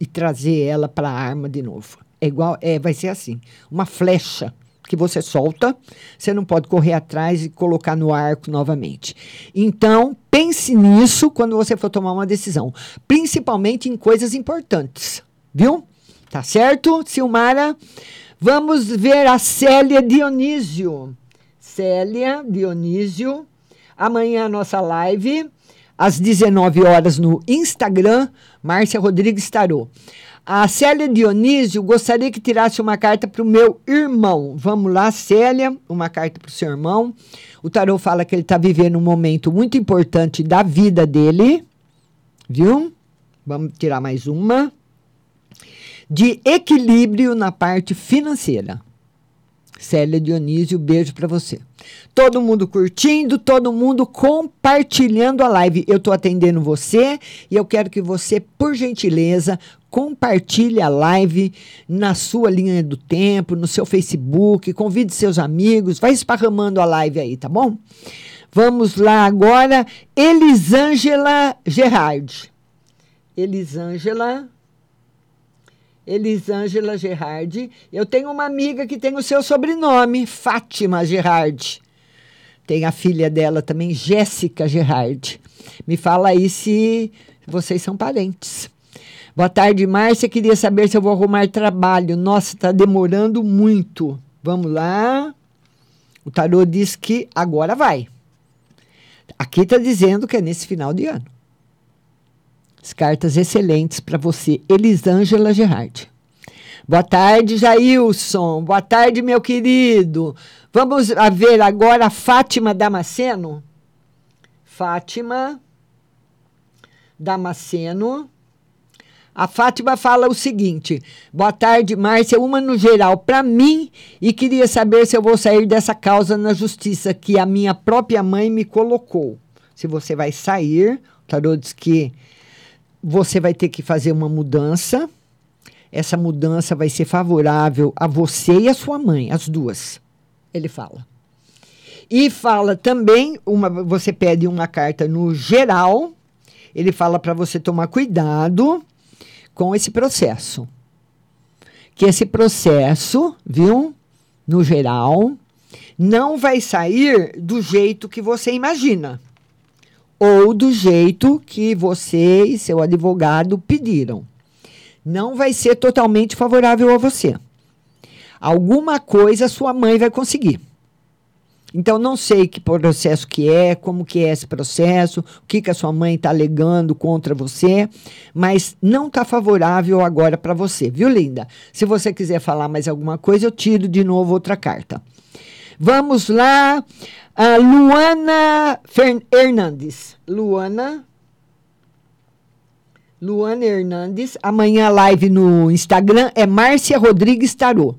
e trazer ela para a arma de novo. É igual, é, vai ser assim, uma flecha que você solta, você não pode correr atrás e colocar no arco novamente. Então, pense nisso quando você for tomar uma decisão, principalmente em coisas importantes, viu? Tá certo, Silmara? Vamos ver a Célia Dionísio. Célia Dionísio. Amanhã a nossa live às 19 horas no Instagram, Márcia Rodrigues Tarô. A Célia Dionísio gostaria que tirasse uma carta para o meu irmão. Vamos lá, Célia, uma carta para o seu irmão. O tarô fala que ele está vivendo um momento muito importante da vida dele. Viu? Vamos tirar mais uma. De equilíbrio na parte financeira. Célia Dionísio, beijo para você. Todo mundo curtindo, todo mundo compartilhando a live. Eu estou atendendo você e eu quero que você, por gentileza, compartilhe a live na sua linha do tempo, no seu Facebook, convide seus amigos, vai esparramando a live aí, tá bom? Vamos lá agora, Elisângela Gerard. Elisângela Elisângela Gerard. Eu tenho uma amiga que tem o seu sobrenome, Fátima Gerard. Tem a filha dela também, Jéssica Gerard. Me fala aí se vocês são parentes. Boa tarde, Márcia. Queria saber se eu vou arrumar trabalho. Nossa, está demorando muito. Vamos lá. O tarô diz que agora vai. Aqui está dizendo que é nesse final de ano. As cartas excelentes para você, Elisângela Gerardi. Boa tarde, Jailson. Boa tarde, meu querido. Vamos ver agora a Fátima Damasceno. Fátima Damasceno. A Fátima fala o seguinte: Boa tarde, Márcia. Uma no geral para mim e queria saber se eu vou sair dessa causa na justiça que a minha própria mãe me colocou. Se você vai sair, o tarô diz que você vai ter que fazer uma mudança. Essa mudança vai ser favorável a você e a sua mãe, as duas. Ele fala. E fala também, uma, você pede uma carta no geral, ele fala para você tomar cuidado com esse processo. Que esse processo, viu, no geral, não vai sair do jeito que você imagina ou do jeito que você e seu advogado pediram. Não vai ser totalmente favorável a você. Alguma coisa sua mãe vai conseguir. Então, não sei que processo que é, como que é esse processo, o que, que a sua mãe está alegando contra você, mas não está favorável agora para você, viu, linda? Se você quiser falar mais alguma coisa, eu tiro de novo outra carta. Vamos lá. A Luana Hernandes. Luana. Luana Hernandes. Amanhã live no Instagram é Márcia Rodrigues Tarô.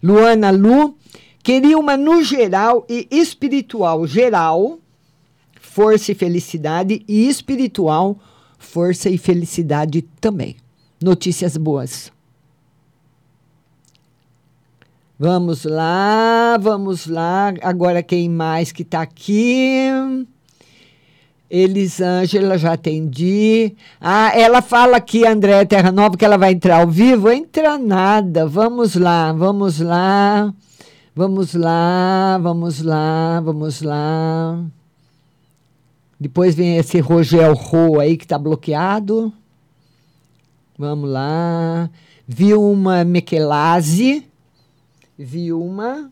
Luana Lu. Queria uma no geral e espiritual geral, força e felicidade, e espiritual, força e felicidade também. Notícias boas. Vamos lá, vamos lá. Agora quem mais que está aqui? Elisângela, já atendi. Ah, ela fala aqui, Andréa Terra Nova, que ela vai entrar ao vivo. Entra nada. Vamos lá, vamos lá. Vamos lá, vamos lá, vamos lá. Depois vem esse Rogel Ro aí que está bloqueado. Vamos lá. Vilma Mechelazzi. Vilma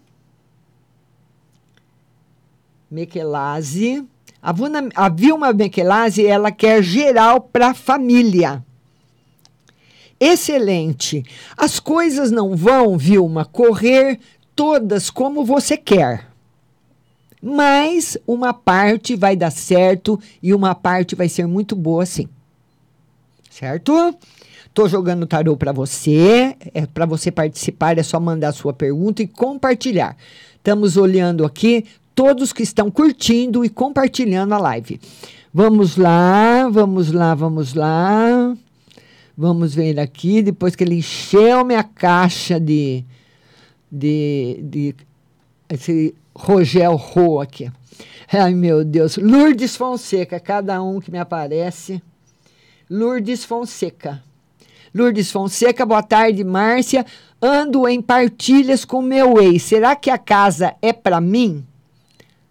Mechelazzi. A, Vuna, a Vilma Mechelazzi, ela quer geral para a família. Excelente. As coisas não vão, Vilma, correr todas como você quer. Mas uma parte vai dar certo e uma parte vai ser muito boa sim. Certo? Tô jogando tarô para você, é para você participar, é só mandar sua pergunta e compartilhar. Estamos olhando aqui todos que estão curtindo e compartilhando a live. Vamos lá, vamos lá, vamos lá. Vamos ver aqui, depois que ele encheu minha caixa de de, de esse Rogel Ro aqui. Ai, meu Deus. Lourdes Fonseca, cada um que me aparece. Lourdes Fonseca. Lourdes Fonseca, boa tarde, Márcia. Ando em partilhas com meu ex. Será que a casa é para mim?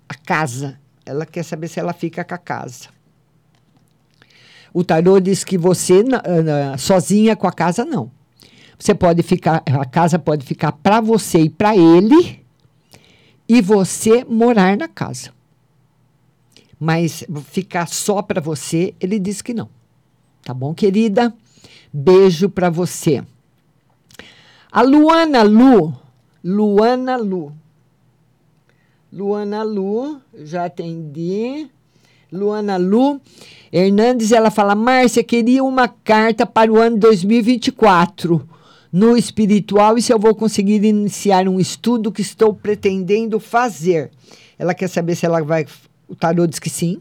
A casa. Ela quer saber se ela fica com a casa. O tarô diz que você, sozinha com a casa, não. Você pode ficar, a casa pode ficar para você e para ele, e você morar na casa. Mas ficar só para você, ele diz que não. Tá bom, querida? Beijo para você. A Luana Lu, Luana Lu. Luana Lu, já atendi. Luana Lu Hernandes, ela fala: Márcia, queria uma carta para o ano 2024 no espiritual e se eu vou conseguir iniciar um estudo que estou pretendendo fazer. Ela quer saber se ela vai. O tarô diz que sim.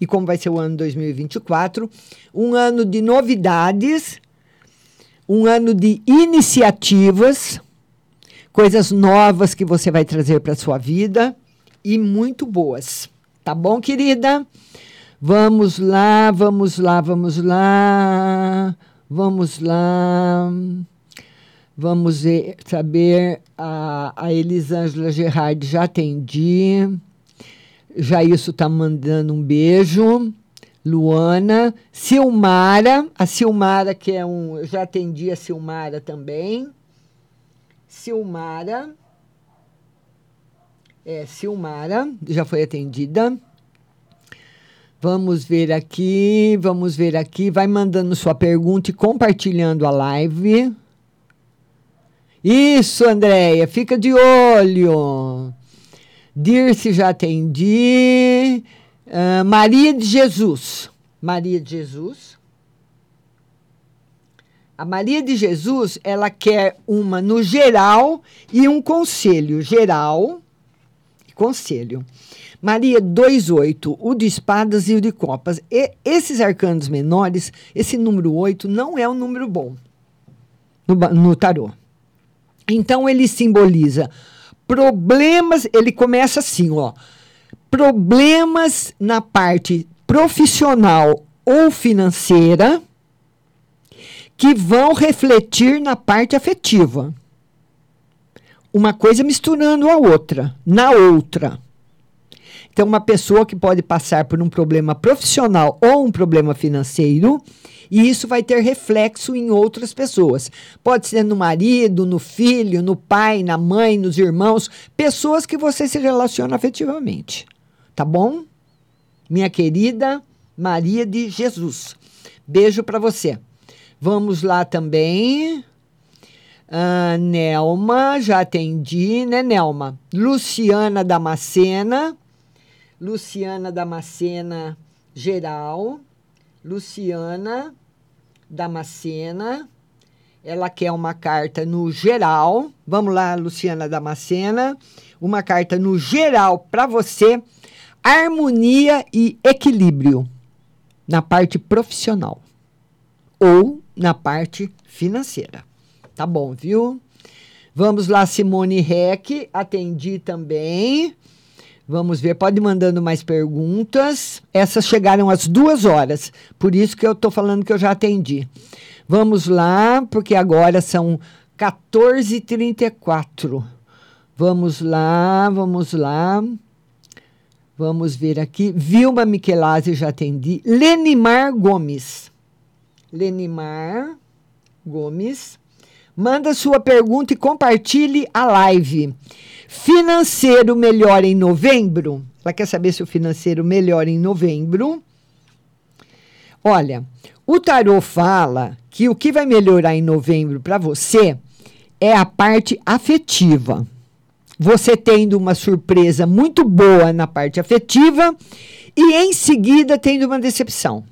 E como vai ser o ano 2024. Um ano de novidades, um ano de iniciativas, coisas novas que você vai trazer para a sua vida e muito boas. Tá bom, querida? Vamos lá, vamos lá, vamos lá. Vamos lá. Vamos ver, saber. A, a Elisângela Gerard já atendi. Já isso está mandando um beijo. Luana. Silmara. A Silmara, que é um. Eu já atendi a Silmara também. Silmara. É, Silmara, já foi atendida. Vamos ver aqui, vamos ver aqui. Vai mandando sua pergunta e compartilhando a live. Isso, Andréia, fica de olho. Dirce já atendi. Ah, Maria de Jesus. Maria de Jesus. A Maria de Jesus, ela quer uma no geral e um conselho geral e conselho. Maria 28, o de espadas e o de copas. E esses arcanos menores, esse número 8 não é um número bom no, no tarô. Então ele simboliza problemas, ele começa assim, ó. Problemas na parte profissional ou financeira que vão refletir na parte afetiva. Uma coisa misturando a outra, na outra. Então, uma pessoa que pode passar por um problema profissional ou um problema financeiro, e isso vai ter reflexo em outras pessoas. Pode ser no marido, no filho, no pai, na mãe, nos irmãos, pessoas que você se relaciona afetivamente. Tá bom? Minha querida Maria de Jesus. Beijo para você. Vamos lá também. Ah, Nelma, já atendi, né, Nelma? Luciana Damascena. Luciana Damascena geral. Luciana Damascena. Ela quer uma carta no geral. Vamos lá, Luciana Damascena. Uma carta no geral para você. Harmonia e equilíbrio na parte profissional ou na parte financeira. Tá bom, viu? Vamos lá, Simone Reck, atendi também. Vamos ver, pode ir mandando mais perguntas. Essas chegaram às duas horas, por isso que eu estou falando que eu já atendi. Vamos lá, porque agora são 14h34. Vamos lá, vamos lá. Vamos ver aqui. Vilma Michelazzi, já atendi. Lenimar Gomes. Lenimar Gomes. Manda sua pergunta e compartilhe a live. Financeiro melhora em novembro? Ela quer saber se o financeiro melhora em novembro. Olha, o tarô fala que o que vai melhorar em novembro para você é a parte afetiva. Você tendo uma surpresa muito boa na parte afetiva e em seguida tendo uma decepção.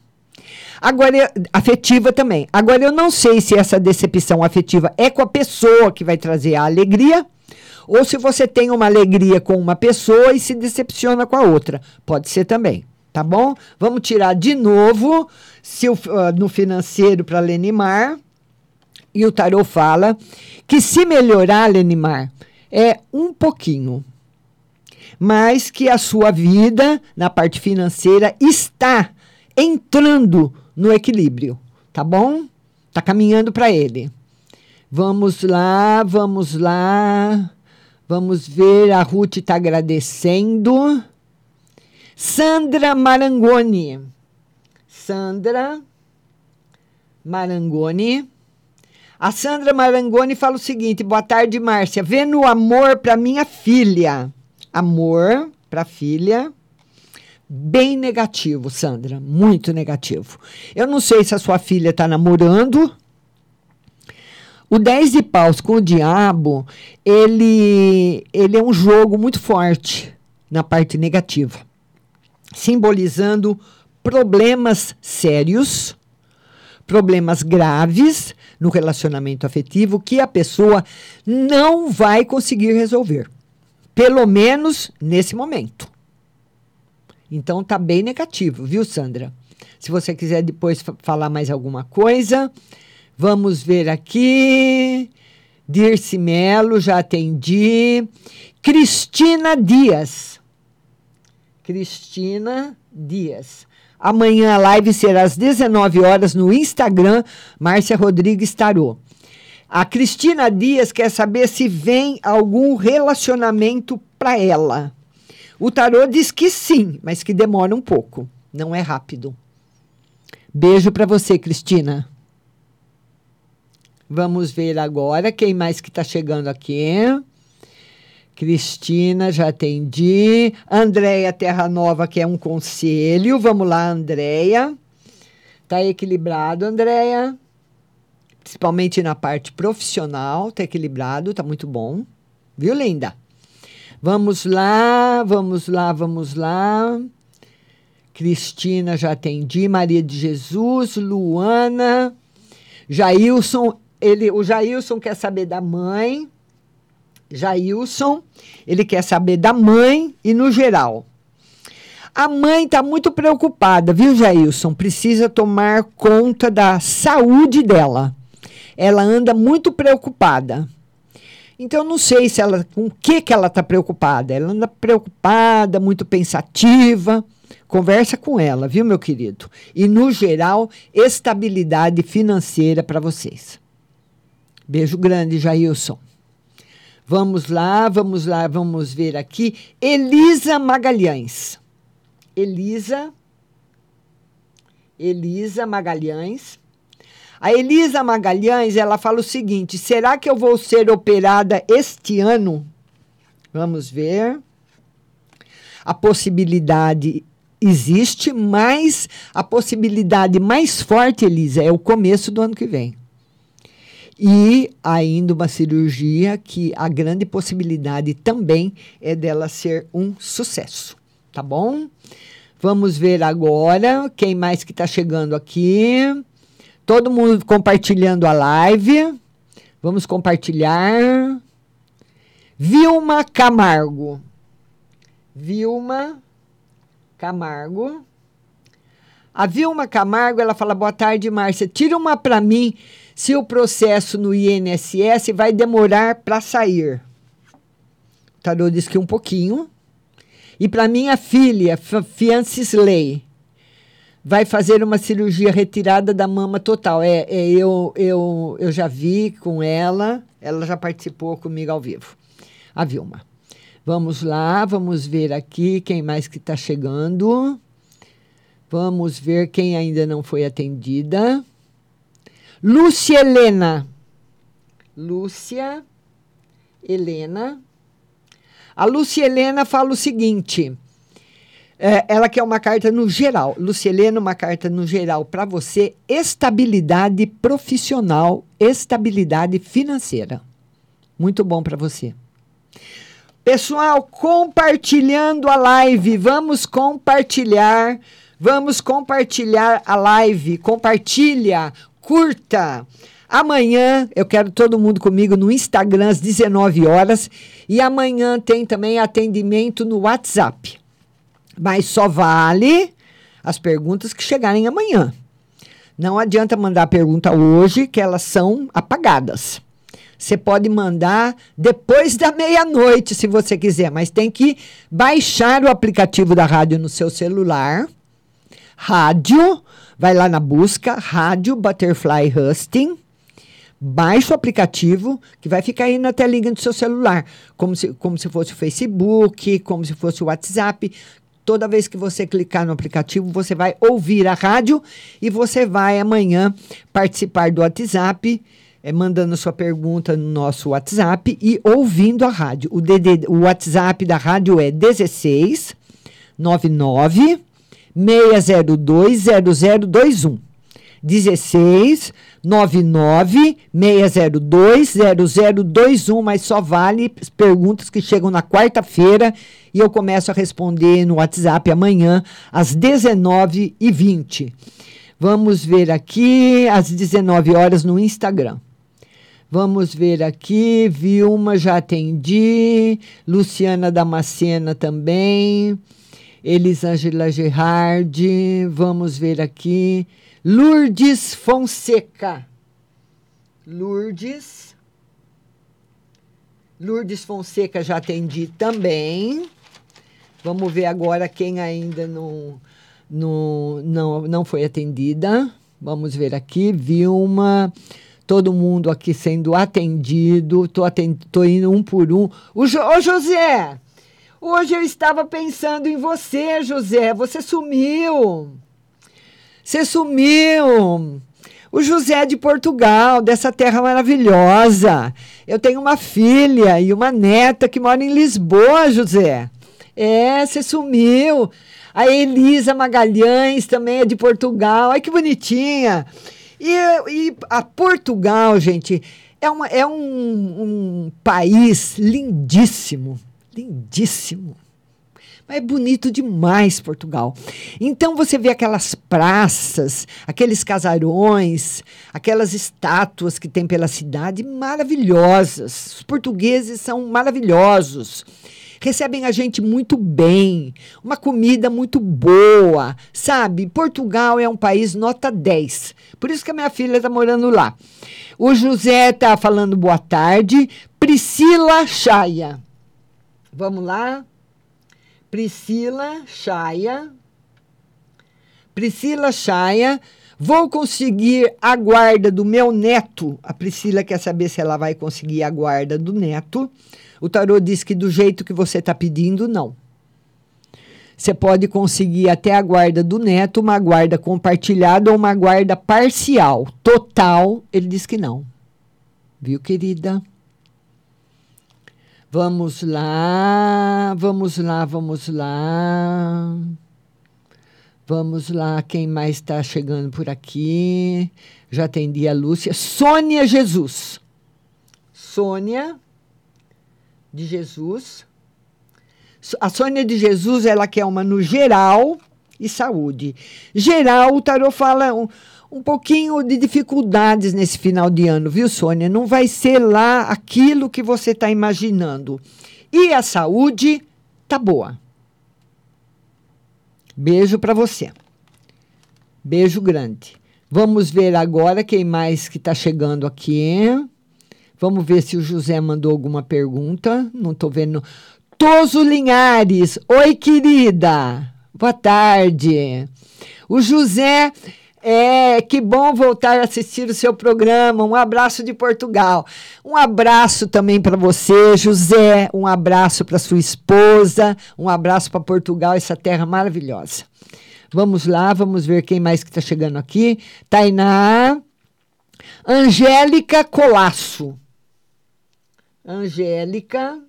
Agora, afetiva também. Agora, eu não sei se essa decepção afetiva é com a pessoa que vai trazer a alegria, ou se você tem uma alegria com uma pessoa e se decepciona com a outra. Pode ser também, tá bom? Vamos tirar de novo se ah, no financeiro para Lenimar. E o tarô fala que se melhorar, Lenimar, é um pouquinho mas que a sua vida na parte financeira está entrando no equilíbrio, tá bom? Tá caminhando para ele. Vamos lá, vamos lá. Vamos ver, a Ruth está agradecendo. Sandra Marangoni. Sandra Marangoni. A Sandra Marangoni fala o seguinte: boa tarde, Márcia. Vendo amor para minha filha. Amor para filha. Bem negativo, Sandra. Muito negativo. Eu não sei se a sua filha está namorando. O 10 de paus com o diabo, ele, ele é um jogo muito forte na parte negativa, simbolizando problemas sérios, problemas graves no relacionamento afetivo que a pessoa não vai conseguir resolver, pelo menos nesse momento. Então tá bem negativo, viu, Sandra? Se você quiser depois fa- falar mais alguma coisa, vamos ver aqui. Dirce Melo, já atendi. Cristina Dias. Cristina Dias. Amanhã a live será às 19 horas no Instagram, Márcia Rodrigues Tarô. A Cristina Dias quer saber se vem algum relacionamento para ela. O tarô diz que sim, mas que demora um pouco, não é rápido. Beijo para você, Cristina. Vamos ver agora quem mais que está chegando aqui. Cristina, já atendi. Andréia Terra Nova, que é um conselho. Vamos lá, Andréia. Tá equilibrado, Andréia. Principalmente na parte profissional, tá equilibrado, tá muito bom. Viu, linda? Vamos lá, vamos lá, vamos lá. Cristina, já atendi. Maria de Jesus, Luana. Jailson, ele, o Jailson quer saber da mãe. Jailson, ele quer saber da mãe e no geral. A mãe está muito preocupada, viu, Jailson? Precisa tomar conta da saúde dela. Ela anda muito preocupada. Então, não sei se ela, com o que, que ela está preocupada. Ela anda preocupada, muito pensativa. Conversa com ela, viu, meu querido? E, no geral, estabilidade financeira para vocês. Beijo grande, Jailson. Vamos lá, vamos lá, vamos ver aqui. Elisa Magalhães. Elisa. Elisa Magalhães. A Elisa Magalhães, ela fala o seguinte: será que eu vou ser operada este ano? Vamos ver. A possibilidade existe, mas a possibilidade mais forte, Elisa, é o começo do ano que vem. E ainda uma cirurgia que a grande possibilidade também é dela ser um sucesso, tá bom? Vamos ver agora quem mais que está chegando aqui. Todo mundo compartilhando a live. Vamos compartilhar. Vilma Camargo. Vilma Camargo. A Vilma Camargo, ela fala: "Boa tarde, Márcia. Tira uma para mim se o processo no INSS vai demorar para sair." O tarô que um pouquinho. E para minha filha, Fiancisley, vai fazer uma cirurgia retirada da mama total. É, é, eu, eu, eu já vi com ela, ela já participou comigo ao vivo. A Vilma. Vamos lá, vamos ver aqui quem mais que está chegando. Vamos ver quem ainda não foi atendida. Lúcia Helena. Lúcia Helena. A Lúcia Helena fala o seguinte: é, ela quer uma carta no geral. Lúcia Helena, uma carta no geral para você: estabilidade profissional, estabilidade financeira. Muito bom para você. Pessoal, compartilhando a live, vamos compartilhar, vamos compartilhar a live, compartilha, curta. Amanhã eu quero todo mundo comigo no Instagram às 19 horas e amanhã tem também atendimento no WhatsApp. Mas só vale as perguntas que chegarem amanhã. Não adianta mandar pergunta hoje que elas são apagadas. Você pode mandar depois da meia-noite, se você quiser, mas tem que baixar o aplicativo da rádio no seu celular. Rádio, vai lá na busca, Rádio Butterfly Husting. Baixa o aplicativo que vai ficar aí na telinha do seu celular, como se, como se fosse o Facebook, como se fosse o WhatsApp. Toda vez que você clicar no aplicativo, você vai ouvir a rádio e você vai amanhã participar do WhatsApp é, mandando sua pergunta no nosso WhatsApp e ouvindo a rádio. O, DD, o WhatsApp da rádio é 16 99 602 0021. 16 99 602 0021, mas só vale perguntas que chegam na quarta-feira e eu começo a responder no WhatsApp amanhã às 19h20. Vamos ver aqui às 19 horas no Instagram. Vamos ver aqui, Vilma já atendi, Luciana Damascena também, Elisângela Gerardi, vamos ver aqui, Lourdes Fonseca. Lourdes. Lourdes Fonseca já atendi também. Vamos ver agora quem ainda não, não, não, não foi atendida. Vamos ver aqui, Vilma todo mundo aqui sendo atendido, tô, atend tô indo um por um. O jo Ô, José, hoje eu estava pensando em você, José, você sumiu. Você sumiu. O José de Portugal, dessa terra maravilhosa. Eu tenho uma filha e uma neta que mora em Lisboa, José. É, você sumiu. A Elisa Magalhães também é de Portugal. Ai, que bonitinha. E, e a Portugal, gente, é, uma, é um, um país lindíssimo. Lindíssimo. Mas é bonito demais Portugal. Então você vê aquelas praças, aqueles casarões, aquelas estátuas que tem pela cidade maravilhosas. Os portugueses são maravilhosos. Recebem a gente muito bem, uma comida muito boa, sabe? Portugal é um país nota 10. Por isso que a minha filha está morando lá. O José está falando boa tarde. Priscila Chaia. Vamos lá. Priscila Chaia. Priscila Chaia. Vou conseguir a guarda do meu neto. A Priscila quer saber se ela vai conseguir a guarda do neto. O tarô diz que do jeito que você está pedindo, não. Você pode conseguir até a guarda do neto, uma guarda compartilhada ou uma guarda parcial. Total, ele diz que não. Viu, querida? Vamos lá, vamos lá, vamos lá. Vamos lá, quem mais está chegando por aqui? Já atendi a Lúcia. Sônia Jesus. Sônia de Jesus. A Sônia de Jesus, ela quer uma no geral e saúde. Geral, o tarô fala um, pouquinho de dificuldades nesse final de ano, viu, Sônia? Não vai ser lá aquilo que você está imaginando. E a saúde tá boa. Beijo para você. Beijo grande. Vamos ver agora quem mais que está chegando aqui. Vamos ver se o José mandou alguma pergunta. Não estou vendo. Toso Linhares. Oi, querida. Boa tarde. O José é, que bom voltar a assistir o seu programa. Um abraço de Portugal. Um abraço também para você, José. Um abraço para sua esposa. Um abraço para Portugal, essa terra maravilhosa. Vamos lá, vamos ver quem mais que está chegando aqui. Tainá. Angélica Colasso. Angélica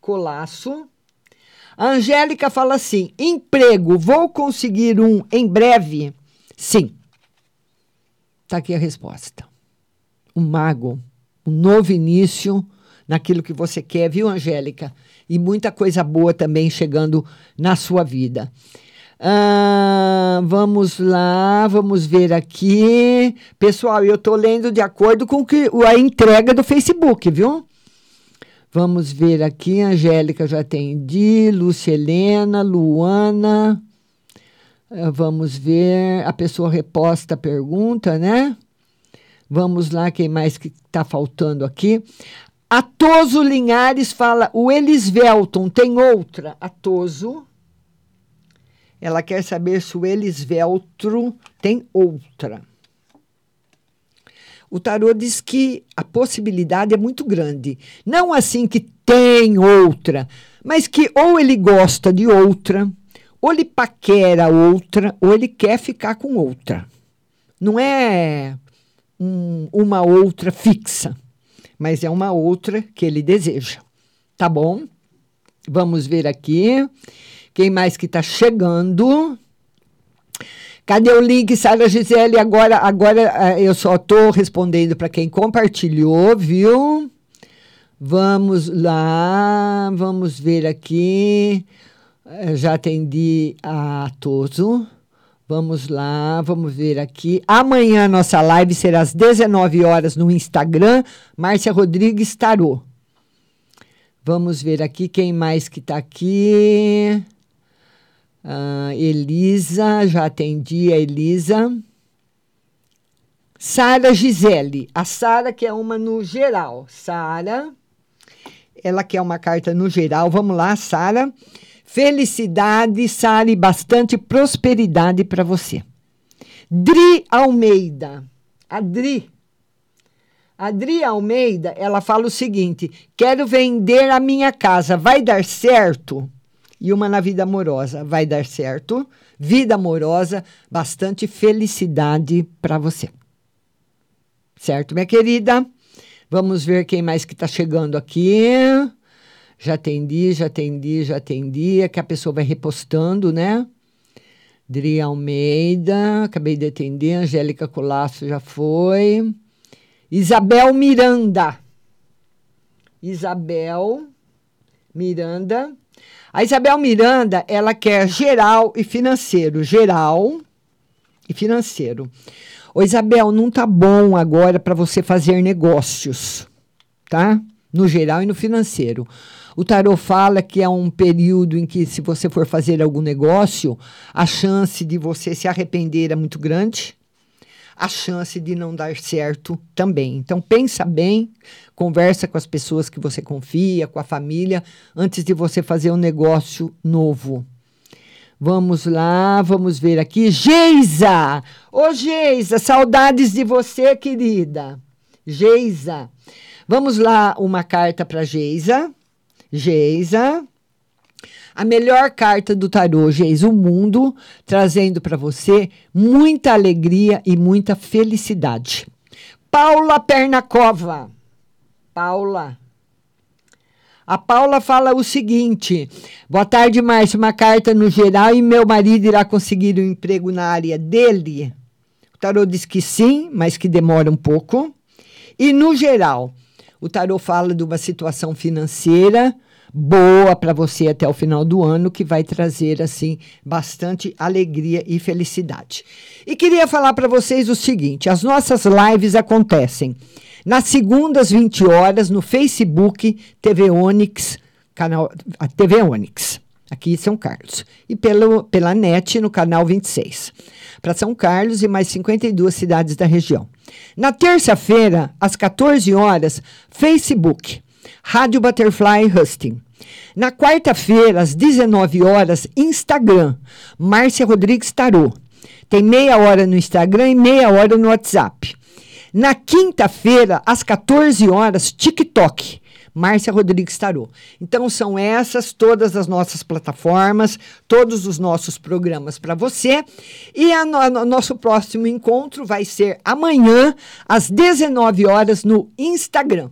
Colasso. A Angélica fala assim: emprego, vou conseguir um em breve? Sim. Está aqui a resposta. Um mago, um novo início naquilo que você quer, viu, Angélica? E muita coisa boa também chegando na sua vida. Ah, vamos lá, vamos ver aqui. Pessoal, eu estou lendo de acordo com que, a entrega do Facebook, viu? Vamos ver aqui, Angélica já atendi, Lúcia Helena, Luana. Eh, vamos ver, a pessoa reposta a pergunta, né? Vamos lá, quem mais que está faltando aqui? Atoso Linhares fala, o Elisvelton tem outra. Atoso. Ela quer saber se o Elisveltro tem outra. O tarô diz que a possibilidade é muito grande. Não assim que tem outra, mas que ou ele gosta de outra, ou ele paquera outra, ou ele quer ficar com outra. Não é um, uma outra fixa, mas é uma outra que ele deseja. Tá bom? Vamos ver aqui. Quem mais que está chegando? Cadê o link, Sara Gisele? Agora, agora eh, eu só estou respondendo para quem compartilhou, viu? Vamos lá, vamos ver aqui. Eh, já atendi a Toso. Vamos lá, vamos ver aqui. Amanhã nossa live será às 19 horas no Instagram, Márcia Rodrigues Tarô. Vamos ver aqui quem mais que está aqui. Uh, Elisa, já atendi a Elisa. Sara Gisele. A Sara que é uma no geral. Sara, ela quer uma carta no geral. Vamos lá, Sara. Felicidade, Sara, e bastante prosperidade para você. Dri Almeida. A Dri. A Dri Almeida, ela fala o seguinte: quero vender a minha casa, vai dar certo? e uma na vida amorosa. Vai dar certo. Vida amorosa, bastante felicidade para você. Certo, minha querida? Vamos ver quem mais que está chegando aqui. Já atendi, já atendi, já atendi. É que a pessoa vai repostando, né? Dri Almeida, acabei de atender. Angélica Colasso já foi. Isabel Miranda. Isabel Miranda. A Isabel Miranda, ela quer geral e financeiro. Geral e financeiro. Ô Isabel, não tá bom agora para você fazer negócios, tá? No geral e no financeiro. O tarot fala que é um período em que, se você for fazer algum negócio, a chance de você se arrepender é muito grande, a chance de não dar certo também. Então, pensa bem, conversa com as pessoas que você confia, com a família, antes de você fazer um negócio novo. Vamos lá, vamos ver aqui. Geisa! Ô, Geisa, saudades de você, querida. Geisa. Vamos lá, uma carta para Geisa. Geisa. A melhor carta do tarô, Geisa, o mundo, trazendo para você muita alegria e muita felicidade. Paula Pernacova. Paula. A Paula fala o seguinte: Boa tarde, Márcio. Uma carta no geral e meu marido irá conseguir um emprego na área dele? O tarô diz que sim, mas que demora um pouco. E no geral, o tarô fala de uma situação financeira boa para você até o final do ano, que vai trazer assim bastante alegria e felicidade. E queria falar para vocês o seguinte: as nossas lives acontecem nas segundas 20 horas no Facebook TV Onix, canal a TV Onix, aqui em São Carlos, e pelo, pela NET no canal 26, para São Carlos e mais 52 cidades da região. Na terça-feira, às 14 horas, Facebook, Rádio Butterfly Husting. Na quarta-feira, às 19 horas, Instagram, Márcia Rodrigues Tarô. Tem meia hora no Instagram e meia hora no WhatsApp. Na quinta-feira, às 14 horas, TikTok. Márcia Rodrigues Tarô. Então, são essas todas as nossas plataformas, todos os nossos programas para você. E no, nosso próximo encontro vai ser amanhã, às 19 horas, no Instagram.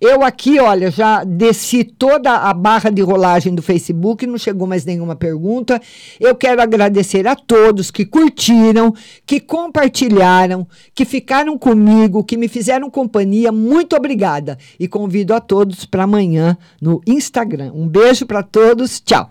Eu aqui, olha, já desci toda a barra de rolagem do Facebook, não chegou mais nenhuma pergunta. Eu quero agradecer a todos que curtiram, que compartilharam, que ficaram comigo, que me fizeram companhia. Muito obrigada. E convido a todos para amanhã no Instagram. Um beijo para todos. Tchau.